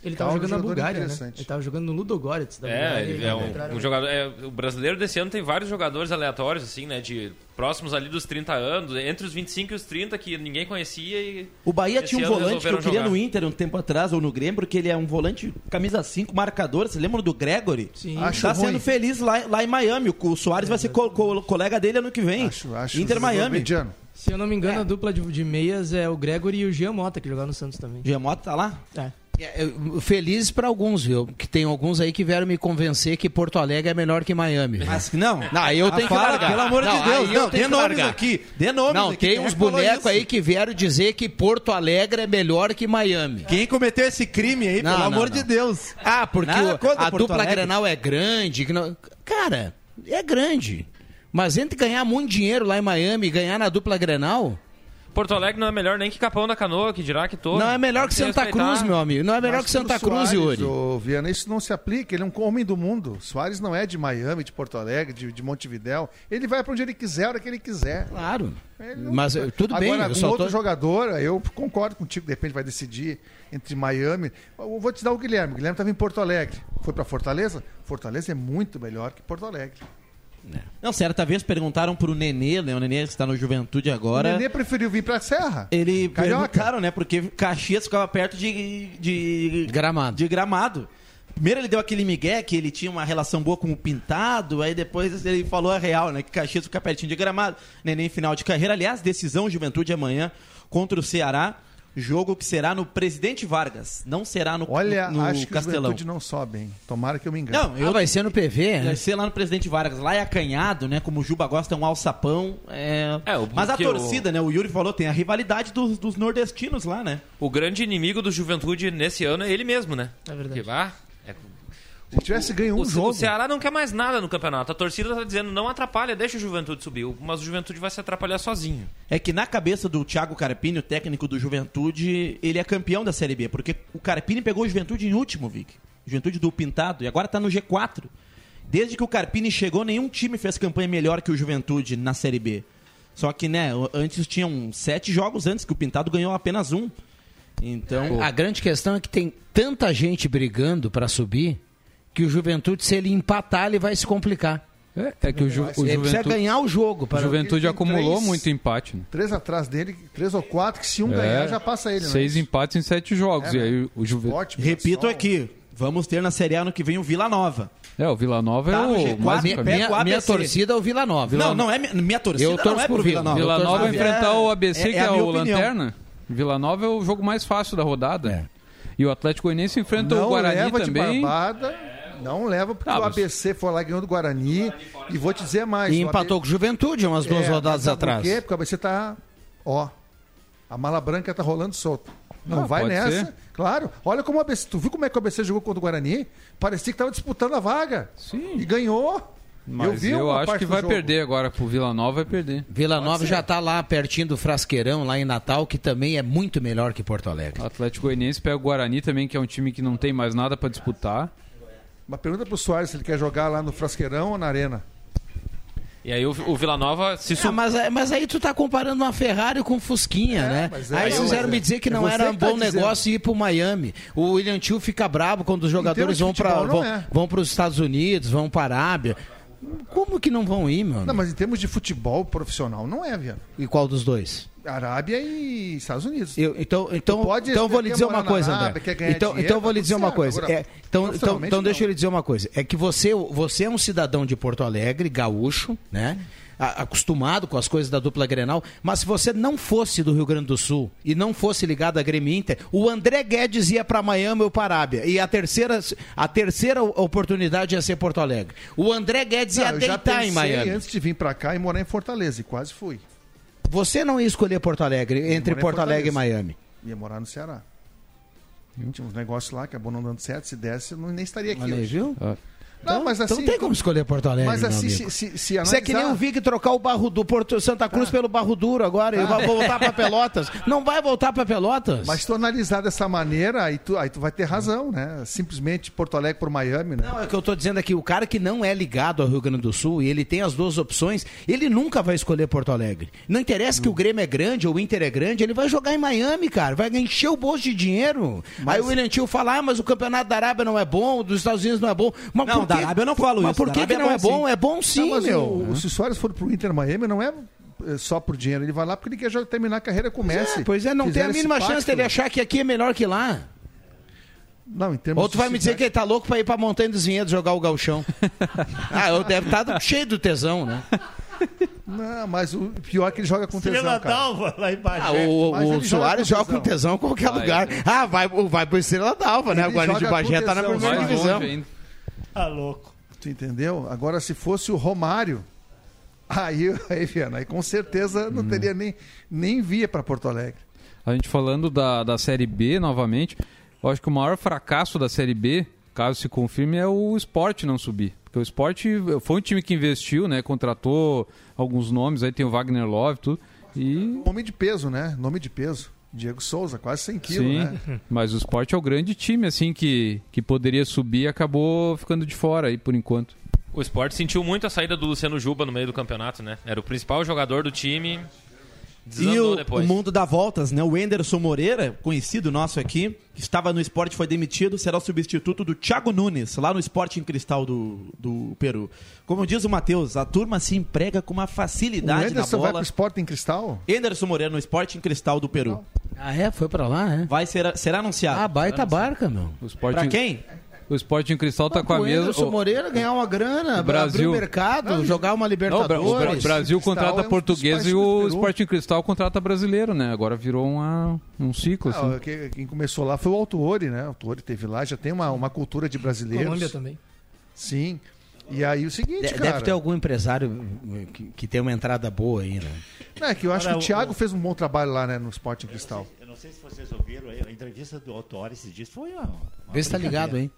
Ele tava Caule é um jogando na Bulgária, né? Ele tava jogando no Ludogorets da É, Bulgária. ele é encontraram- um, um jogador. é, o brasileiro desse ano tem vários jogadores aleatórios, assim, né? De próximos ali dos 30 anos, entre os 25 e os 30, que ninguém conhecia e. O Bahia tinha um volante que eu queria jogar. no Inter um tempo atrás, ou no Grêmio, porque ele é um volante camisa 5, marcador. Você lembra do Gregory? Sim. Acho tá ruim. sendo feliz lá, lá em Miami. O, o Soares vai ser co- co- colega dele ano que vem. Acho, acho Inter Miami. mediano. Se eu não me engano, a dupla de, de meias é o Gregory e o Jean Mota, que jogaram no Santos também. Giamotto tá lá? É. É, Felizes para alguns, viu? Que tem alguns aí que vieram me convencer que Porto Alegre é melhor que Miami. viu? Mas não. Não, eu Ah, tenho que largar. Pelo amor Não, de Deus, não. que nomes largar. aqui. Dê nomes Não, aqui. tem é uns bonecos aí que vieram dizer que Porto Alegre é melhor que Miami. Quem cometeu esse crime aí, Não, pelo não, amor de Deus? Ah, porque o- a Porto dupla Alegre. Grenal é grande. que não- Cara, é grande. Mas entre ganhar muito dinheiro lá em Miami e ganhar na dupla Grenal, Porto Alegre não é melhor nem que Capão da Canoa, que dirá que todo. Não é melhor que Santa Cruz, meu amigo. Não é melhor Mas que Santa Cruz, Soares, Yuri. ô, Viana, isso não se aplica. Ele é um homem do mundo. Soares não é de Miami, de Porto Alegre, de, de Montevidéu. Ele vai pra onde ele quiser, a hora que ele quiser. Claro. Ele não- Mas eh, tudo bem, Agora, eu um outro tô- jogador, eu concordo contigo, de repente vai decidir entre Miami. Eu vou te dar o Guilherme. O Guilherme estava em Porto Alegre. Foi pra Fortaleza? Fortaleza é muito melhor que Porto Alegre. Não, certa vez perguntaram pro Nenê, né? O Nenê que está no Juventude agora. O Nenê preferiu vir pra Serra. Ele Carioca. perguntaram, né? Porque Caxias ficava perto de, de Gramado. De gramado. Primeiro ele deu aquele migué que ele tinha uma relação boa com o Pintado, aí depois ele falou a real, né? Que Caxias fica pertinho de gramado. Neném final de carreira. Aliás, decisão Juventude amanhã contra o Ceará. Jogo que será no Presidente Vargas. Não será no, Olha, no acho que o Castelão. Juventude não sobe, hein? Tomara que eu me engane. Não, eu... vai ser no PV, né? Vai ser lá no Presidente Vargas. Lá é acanhado, né? Como o Juba gosta, é um alçapão. É... É, o- Mas a o- torcida, né? O Yuri falou, tem a rivalidade dos, dos nordestinos lá, né? O grande inimigo do Juventude nesse ano é ele mesmo, né? É verdade. Porque, ah, é- Se tivesse ganho um o, jogo. o Ceará não quer mais nada no campeonato. A torcida tá dizendo, não atrapalha, deixa o Juventude subir. Mas o Juventude vai se atrapalhar sozinho. É que na cabeça do Thiago Carpini, o técnico do Juventude, ele é campeão da Série B, porque o Carpini pegou o Juventude em último, Vic. Juventude do Pintado, e agora tá no G4. Desde que o Carpini chegou, nenhum time fez campanha melhor que o Juventude na Série B. Só que, né, antes tinham sete jogos antes, que o Pintado ganhou apenas um. Então. A grande questão é que tem tanta gente brigando pra subir que o Juventude, se ele empatar, ele vai se complicar. É, é que o, Ju, o Ele precisa Juventude, ganhar o jogo. o Para... Juventude Ele tem acumulou três- muito empate. Né? Três atrás dele, três ou quatro, que se um É, ganhar já passa ele, né? Seis empates em sete jogos. É, e aí né? o Juventude. Repito aqui, vamos ter na Série A ano que vem o Vila Nova. É, o Vila Nova Tá é no o G4, mais minha- minha- minha torcida é o Vila Nova. Não, não é minha, torcida, Eu torço não é pro Vila Vila Nova. Vila Nova enfrentar o ABC, é- que é é, o opinião. Lanterna. Vila Nova é o jogo mais fácil da rodada. E o Atlético Goianiense enfrenta não o Guarani leva também. de barbada, não leva porque Ah, o mas- ABC foi lá e ganhou do Guarani. E vou te dizer mais. E empatou com o Juventude umas duas É, rodadas atrás. Por quê? Porque o ABC tá. Ó. A mala branca tá rolando solto. Não Ah, vai pode nessa. ser. Claro. Olha como o ABC. Tu viu como é que o ABC jogou contra o Guarani? Parecia que tava disputando a vaga. Sim. E ganhou. Mas eu eu, acho que vai jogo. perder agora pro Vila Nova, vai perder. Vila Nova já está lá pertinho do Frasqueirão, lá em Natal, que também é muito melhor que Porto Alegre. O Atlético Goianiense pega o Guarani também, que é um time que não tem mais nada pra disputar. Uma pergunta pro Soares se ele quer jogar lá no Frasqueirão ou na Arena. E aí o, o Vila Nova se Ah, sub... mas, mas aí tu tá comparando uma Ferrari com um Fusquinha, né? mas é, aí vocês é- me dizer que é não era um tá bom dizendo. negócio ir pro Miami. O William Tio fica bravo quando os jogadores vão para vão, é. vão para os Estados Unidos, vão para a Arábia. Como que não vão ir, meu? Não, mas em termos de futebol profissional, não é, Viana. E qual dos dois? Arábia e Estados Unidos. Eu- então, então, pode então vou lhe dizer uma coisa, Arábia, André. Então, dinheiro, então vou tá lhe dizer uma coisa. Agora, É, então, então, então deixa eu lhe dizer uma coisa. É que você, você é um cidadão de Porto Alegre, gaúcho, né? Acostumado com as coisas da dupla Grenal, mas se você não fosse do Rio Grande do Sul e não fosse ligado à Grêmio Inter, o André Guedes ia para Miami ou para Arábia. E a terceira, a terceira oportunidade ia ser Porto Alegre. O André Guedes ia Não, já deitar em Miami. antes de vir pra cá e morar em Fortaleza, e quase fui. Você não ia escolher Porto Alegre entre Porto Alegre e. Miami. Ia morar no Ceará. Tinha uns negócios lá, acabou não dando certo. Se desse, eu não, nem estaria aqui. Olha hoje. viu? Não, mas Então assim. não tem como escolher Porto Alegre, Mas assim, se, se, se Isso é que nem o analisar- Vig trocar o barro do Porto Santa Cruz pelo barro duro agora e vai voltar para Pelotas. Não vai voltar para Pelotas. Mas se tu analisar dessa maneira, aí tu, aí tu vai ter razão, né? Simplesmente Porto Alegre por Miami, né? Não, é o que eu tô dizendo aqui, o cara que não é ligado ao Rio Grande do Sul e ele tem as duas opções, ele nunca vai escolher Porto Alegre. Não interessa que o Grêmio é grande ou o Inter é grande, ele vai jogar em Miami, cara, vai encher o bolso de dinheiro. Aí o William Tio fala, ah, mas o campeonato da Arábia não é bom, o dos Estados Unidos não é bom. Mas Não, da? Arábia eu não falo Mas isso, por da que, que não é é bom bom? sim. É bom sim, Não, mas meu. o, o, se o Soares for pro Inter Miami, não é é, só por dinheiro. Ele vai lá porque ele quer jogar- terminar a carreira com o Messi. É, pois é, não tem a mínima chance pacto. dele achar que aqui é melhor que lá. Não, em termos Ou tu de vai me dizer que ele tá louco pra ir pra Montanha dos Vinhedos jogar o galchão. ah, eu deve estar cheio do tesão, né? Não, mas o pior é que ele joga com tesão, Estrela d'Alva, lá embaixo. Ah, o, Mas o Soares com joga com tesão em qualquer Vai, lugar. Ah, vai, vai pro Estrela d'Alva, né? Ele O Guarani de Bagé tá na primeira divisão. longe. Tá louco. Tu entendeu? Agora, se fosse o Romário, aí, aí Viana, aí com certeza Hum. não teria nem, nem via para Porto Alegre. A gente falando da, da Série B novamente, eu acho que o maior fracasso da Série B, caso se confirme, é o esporte não subir. Porque o esporte foi um time que investiu, né? Contratou alguns nomes, aí tem o Wagner Love, tudo. E Nome de peso, né? Nome de peso. Diego Souza, quase 100 quilos, Sim, né? mas o esporte é o grande time, assim, que, que poderia subir e acabou ficando de fora aí por enquanto. O esporte sentiu muito a saída do Luciano Juba no meio do campeonato, né? Era o principal jogador do time. E Desandou o, depois. o mundo dá voltas, né? O Enderson Moreira, conhecido nosso aqui, que estava no esporte, foi demitido, será o substituto do Thiago Nunes, lá no Esporte em Cristal do, do Peru. Como diz o Matheus, a turma se emprega com uma O facilidade na Anderson bola. vai pro Sport em Cristal? Enderson Moreira no Esporte em Cristal do Peru. Ah, é? Foi pra lá, é? Vai ser, será anunciado. Ah, baita barca, meu. O esporte Pra quem? O esporte em cristal tá com a o mesma. O- Moreira ganhar uma grana, O Brasil- abrir o mercado, jogar uma Não, o Bra- Libertadores. o Bra- Brasil contrata é um português e o em Cristal contrata brasileiro, né? Agora virou uma, um ciclo, assim. Ah, que- quem começou lá foi o Autuori, né? O Autuori teve lá, já tem uma, uma cultura de brasileiros. Colômbia também. Sim. E aí o seguinte, De- cara... Deve ter algum empresário que, que tem uma entrada boa aí, né? Não, é que eu acho Agora, que o o- Thiago fez um bom trabalho lá, né, no Sport em Cristal. Eu não sei se vocês ouviram, a entrevista do Autori esses dias foi uma. uma Vê se tá ligado, hein?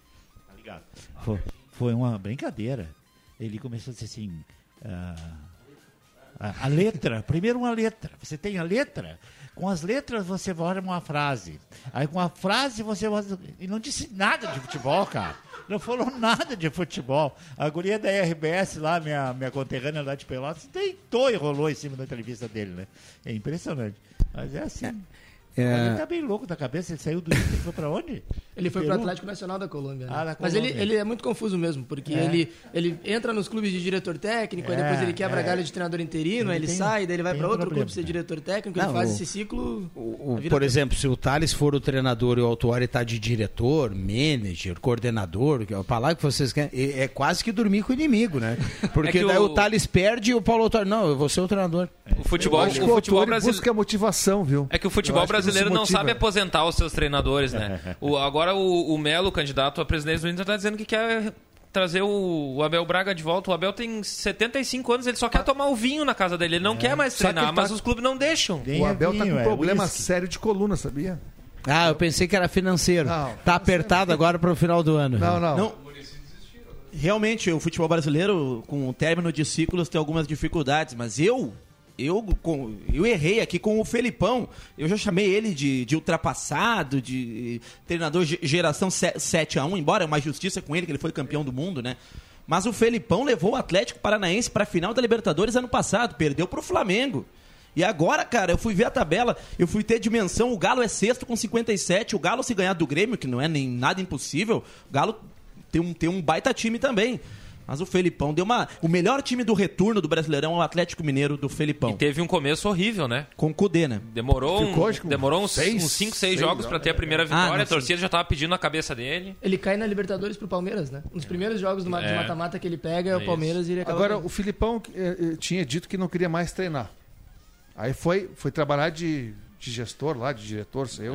Tá ligado. Foi, foi uma brincadeira. Ele começou a dizer assim. ah, a, a letra, primeiro uma letra. Você tem a letra, com as letras você forma uma frase. Aí com a frase você. E não disse nada de futebol, cara. Não falou nada de futebol. A guria da RBS lá, minha, minha conterrânea lá de Pelotas, deitou e rolou em cima da entrevista dele, né? É impressionante. Mas é assim. É. Ele tá bem louco da cabeça, ele saiu do Inter e foi pra onde? Ele foi Peru? pro Atlético Nacional da Colômbia. né? Ah, da Mas ele, Colômbia. ele é muito confuso mesmo, porque É. ele, ele entra nos clubes de diretor técnico, aí É, depois ele quebra é. a galha de treinador interino, aí ele tem- sai, daí ele vai um outro problema, clube ser né? diretor técnico, Não, ele faz o- esse ciclo. O- vida por exemplo, se o Thales for o treinador e o Autuori tá de diretor, manager, coordenador, que é a palavra que vocês querem, é é quase que dormir com o inimigo, né? Porque É daí o- o... Thales perde e o Paulo Autuori, não, eu vou ser o treinador. O futebol, que o o futebol brasileiro. busca motivação, viu? É que o futebol ele se brasileiro não sabe aposentar os seus treinadores, né? O, agora o, o Melo, candidato a presidente do Inter, tá dizendo que quer trazer o, o Abel Braga de volta. O Abel tem 75 anos, ele só quer tomar o vinho na casa dele. Ele não quer mais treinar, tá- mas os clubes não deixam. O Abel tá com um é problema uísque. sério de coluna, sabia? Ah, eu pensei que era financeiro. Não, tá apertado agora pro final do ano. Não, não. Não. Realmente, o futebol brasileiro, com o término de ciclos, tem algumas dificuldades, mas eu. Eu, com- eu errei aqui com o Felipão. Eu já chamei ele de, de ultrapassado, de treinador ge- geração 7 a 1 embora é uma justiça com ele, que ele foi campeão do mundo, né? Mas o Felipão levou o Atlético Paranaense para a final da Libertadores ano passado, perdeu para o Flamengo. E agora, cara, eu fui ver a tabela, eu fui ter dimensão, o Galo é sexto com 57, o Galo se ganhar do Grêmio, que não é nem nada impossível, o Galo tem um, tem um baita time também. Mas o Felipão deu uma. O melhor time do retorno do Brasileirão é o Atlético Mineiro do Felipão. E teve um começo horrível, né? Com o Cudê, né? Demorou, um- Ficou, acho que, demorou uns seis- 5, 6 seis jogos pra ter a primeira Ah, vitória. não, a torcida já tava pedindo a cabeça dele. Ele cai na Libertadores pro Palmeiras, né? Um dos primeiros jogos do ma- de É. mata-mata que ele pega é o É Palmeiras e ele acaba. Agora, ganhando. o Filipão eh, eh, tinha dito que não queria mais treinar. Aí foi, foi trabalhar de, de gestor lá, de diretor, sei eu,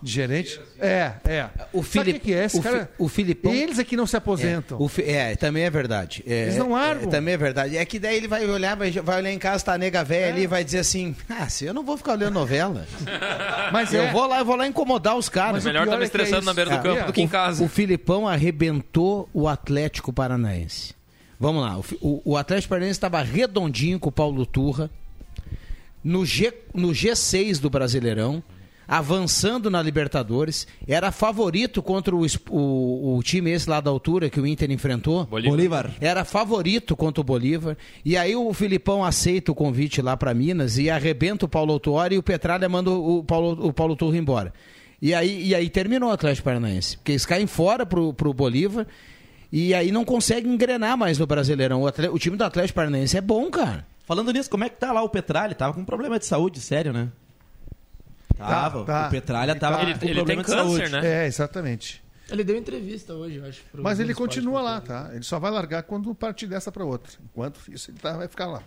de gerente. É, é. O Sabe Filip- o que que é esse o Fi- cara? o Filipão- Eles aqui não se aposentam. É, o fi- é, também é verdade. É, Eles não largam. é, também é verdade. É que daí ele vai olhar, vai, vai olhar em casa, tá a nega velha ali e vai dizer assim: Ah, se eu não vou ficar olhando novela. Mas eu é. vou lá, eu vou lá incomodar os caras. Mas o Melhor pior tá me é é estressando na beira do Ah, campo do que em o- casa. O Filipão arrebentou o Atlético Paranaense. Vamos lá, o, o, o Atlético Paranaense estava redondinho com o Paulo Turra, no, G, no G6 do Brasileirão, avançando na Libertadores, era favorito contra o, o, o time esse lá da altura que o Inter enfrentou. Bolívar. Bolívar. Era favorito contra o Bolívar. E aí o Filipão aceita o convite lá para Minas e arrebenta o Paulo Autuori e o Petralha manda o Paulo, o Paulo Turra embora. E aí, e aí terminou o Atlético Paranaense. Porque eles caem fora pro, pro Bolívar e aí não conseguem engrenar mais no Brasileirão. O, atle- o time do Atlético Paranaense é bom, cara. Falando nisso, como é que tá lá o Petralha? Tava com um problema de saúde sério, né? Tava. Tá, tá. O Petralha tava Ele- com ele problema tem de câncer, saúde. né? É, exatamente. Ele deu entrevista hoje, eu acho. pro Mas ele continua lá, tá? Ele só vai largar quando partir dessa para outra. Enquanto isso, ele tá, vai ficar lá.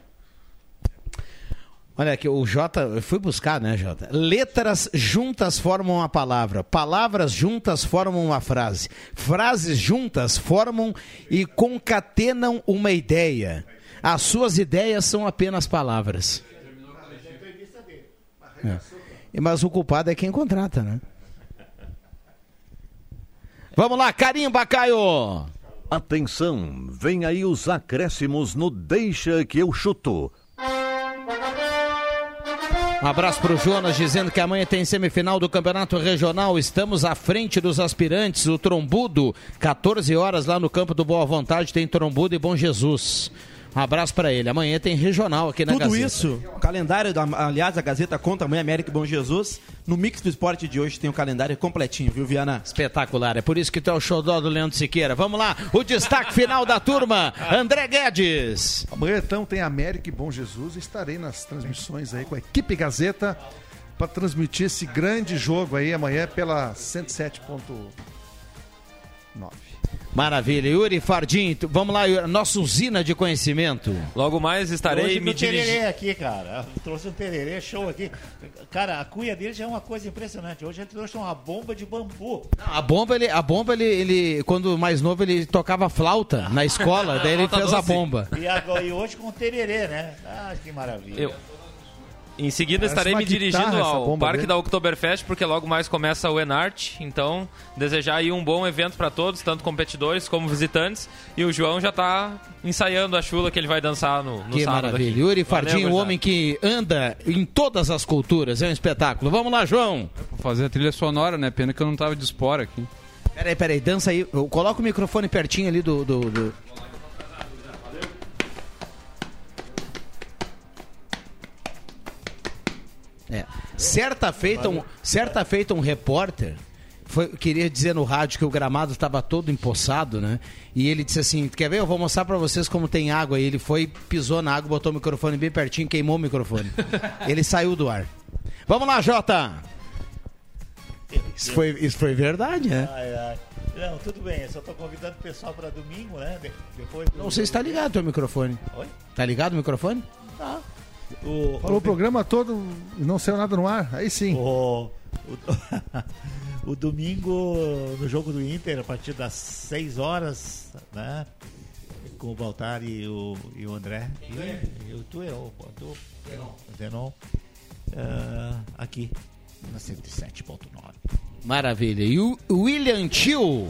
Olha aqui, o Jota, eu fui buscar, né, Jota? Letras juntas formam uma palavra, palavras juntas formam uma frase, frases juntas formam e concatenam uma ideia. As suas ideias são apenas palavras. É. Mas o culpado é quem contrata, né? Vamos lá, carimba, Caio! Atenção, vem aí os acréscimos no Deixa que eu chuto. Um abraço pro Jonas dizendo que amanhã tem semifinal do Campeonato Regional. Estamos à frente dos aspirantes. O Trombudo, 14 horas lá no campo do Boa Vontade, tem Trombudo e Bom Jesus. Um abraço para ele. Amanhã tem regional aqui na Tudo Gazeta. isso, o calendário, da, aliás, a Gazeta conta amanhã América e Bom Jesus. No Mix do Esporte de hoje tem o calendário completinho, viu, Viana? Espetacular, é por isso que tu é o xodó do Leandro Siqueira. Vamos lá, o destaque final da turma, André Guedes. Amanhã então tem América e Bom Jesus. Estarei nas transmissões aí com a equipe Gazeta para transmitir esse grande jogo aí amanhã pela 107.9. Maravilha. Yuri Fardim, vamos lá, Yuri, nossa usina de conhecimento. Logo mais estarei Hoje me do tererê dirigindo. aqui, cara. Trouxe um tererê show aqui. Cara, a cuia dele já é uma coisa impressionante. Hoje ele trouxe uma bomba de bambu. A bomba, ele, a bomba ele, ele, quando mais novo, ele tocava flauta na escola, daí ele fez a bomba. E, agora, e hoje com tererê, né? Ah, que maravilha. Eu- Em seguida Parece estarei me dirigindo ao Parque dele. da Oktoberfest, porque logo mais começa o Enart. Então, desejar aí um bom evento para todos, tanto competidores como visitantes. E o João já tá ensaiando a chula que ele vai dançar no, no Que sábado. maravilha. aqui. Yuri Valeu, Fardim, o homem que anda em todas as culturas, é um espetáculo. Vamos lá, João. Vou fazer a trilha sonora, né? Pena que eu não tava de espora aqui. Peraí, peraí, dança aí. Coloca o microfone pertinho ali do. do, do- É. Certa feita, um, certa feita um repórter foi, queria dizer no rádio que o gramado estava todo empoçado, né? E ele disse assim: Quer ver? Eu vou mostrar para vocês como tem água. E ele foi, pisou na água, botou o microfone bem pertinho, queimou o microfone. ele saiu do ar. Vamos lá, Jota! Isso foi, isso foi verdade, né? Ai, ai. Não, tudo bem. Eu só tô convidando o pessoal para domingo, né? De- depois do- Não sei se tá ligado o teu microfone. Oi? Tá ligado o microfone? Tá. O, Falou o programa todo e não saiu nada no ar. Aí sim. O, o, o domingo, no jogo do Inter, a partir das 6 horas, né? Com o Baltar e o, e o André. E, e o tu, eu, o tu, Zenon. ah, aqui, na 107.9. Maravilha. E o William Tio?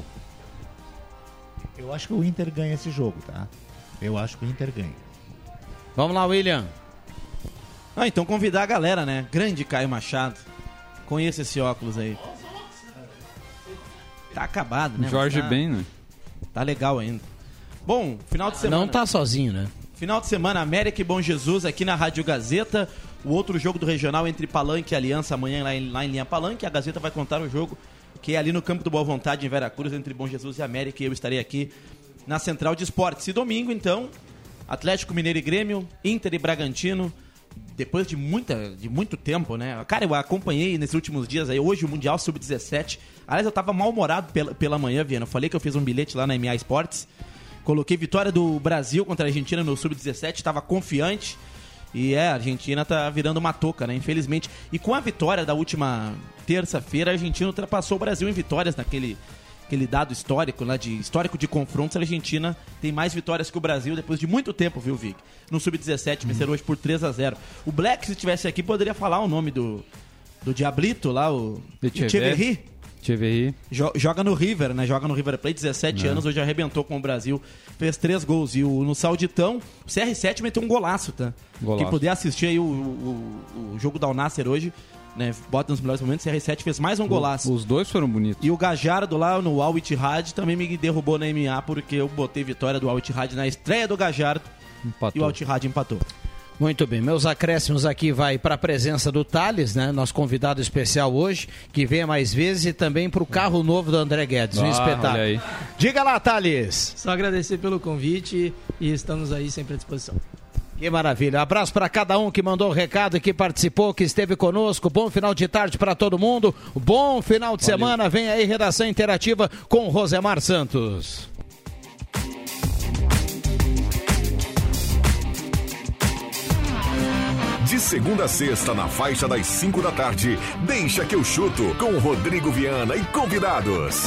Eu acho que o Inter ganha esse jogo, tá? Eu acho que o Inter ganha. Vamos lá, William. Ah, então convidar a galera, né? Grande Caio Machado. Conheça esse óculos aí. Tá acabado, né? Jorge tá- Ben, né? Tá legal ainda. Bom, final de semana. Não tá sozinho, né? Final de semana, América e Bom Jesus aqui na Rádio Gazeta. O outro jogo do regional entre Palanque e Aliança amanhã lá em, lá em Linha Palanque. A Gazeta vai contar o jogo que é ali no campo do Boa Vontade, em Veracruz, entre Bom Jesus e América. E eu estarei aqui na Central de Esportes. E domingo, então, Atlético Mineiro e Grêmio, Inter e Bragantino. Depois de, muita, de muito tempo, né? Cara, eu acompanhei nesses últimos dias aí, hoje o Mundial Sub-17. Aliás, eu tava mal-humorado pela, pela manhã, Viana. Eu falei que eu fiz um bilhete lá na MA Esportes. Coloquei vitória do Brasil contra a Argentina no Sub-17, estava confiante. E é, a Argentina tá virando uma toca, né? Infelizmente. E com a vitória da última terça-feira, a Argentina ultrapassou o Brasil em vitórias naquele aquele dado histórico, lá de histórico de confrontos. A Argentina tem mais vitórias que o Brasil depois de muito tempo, viu, Vic? No Sub-17, venceram hoje por 3 a 0 O Black, se estivesse aqui, poderia falar o nome do, do Diablito lá, o. Echeverry. Jo- Joga no River, né? Joga no River Plate, 17 É. anos, hoje arrebentou com o Brasil. Fez três gols. E o, no Sauditão, o CR7 meteu um golaço, tá? Golaço. Quem puder assistir aí o, o, o jogo da Alnasser hoje, né? Bota nos melhores momentos, o CR7 fez mais um golaço. Os dois foram bonitos. E o Gajardo lá no Al Ittihad também me derrubou na MA porque eu botei vitória do Al Ittihad na estreia do Gajardo Empatou. e o Al Ittihad empatou. Muito bem, meus acréscimos aqui vai para a presença do Thales, né? Nosso convidado especial hoje, que venha mais vezes, e também para o carro novo do André Guedes, um Ah, espetáculo. olha aí. Diga lá, Thales. Só agradecer pelo convite e estamos aí sempre à disposição. Que maravilha. Abraço para cada um que mandou o recado, que participou, que esteve conosco. Bom final de tarde para todo mundo. Bom final de semana. Vem aí redação interativa com Rosemar Santos. De segunda a sexta, na faixa das 5 da tarde, deixa que eu chuto com Rodrigo Viana e convidados.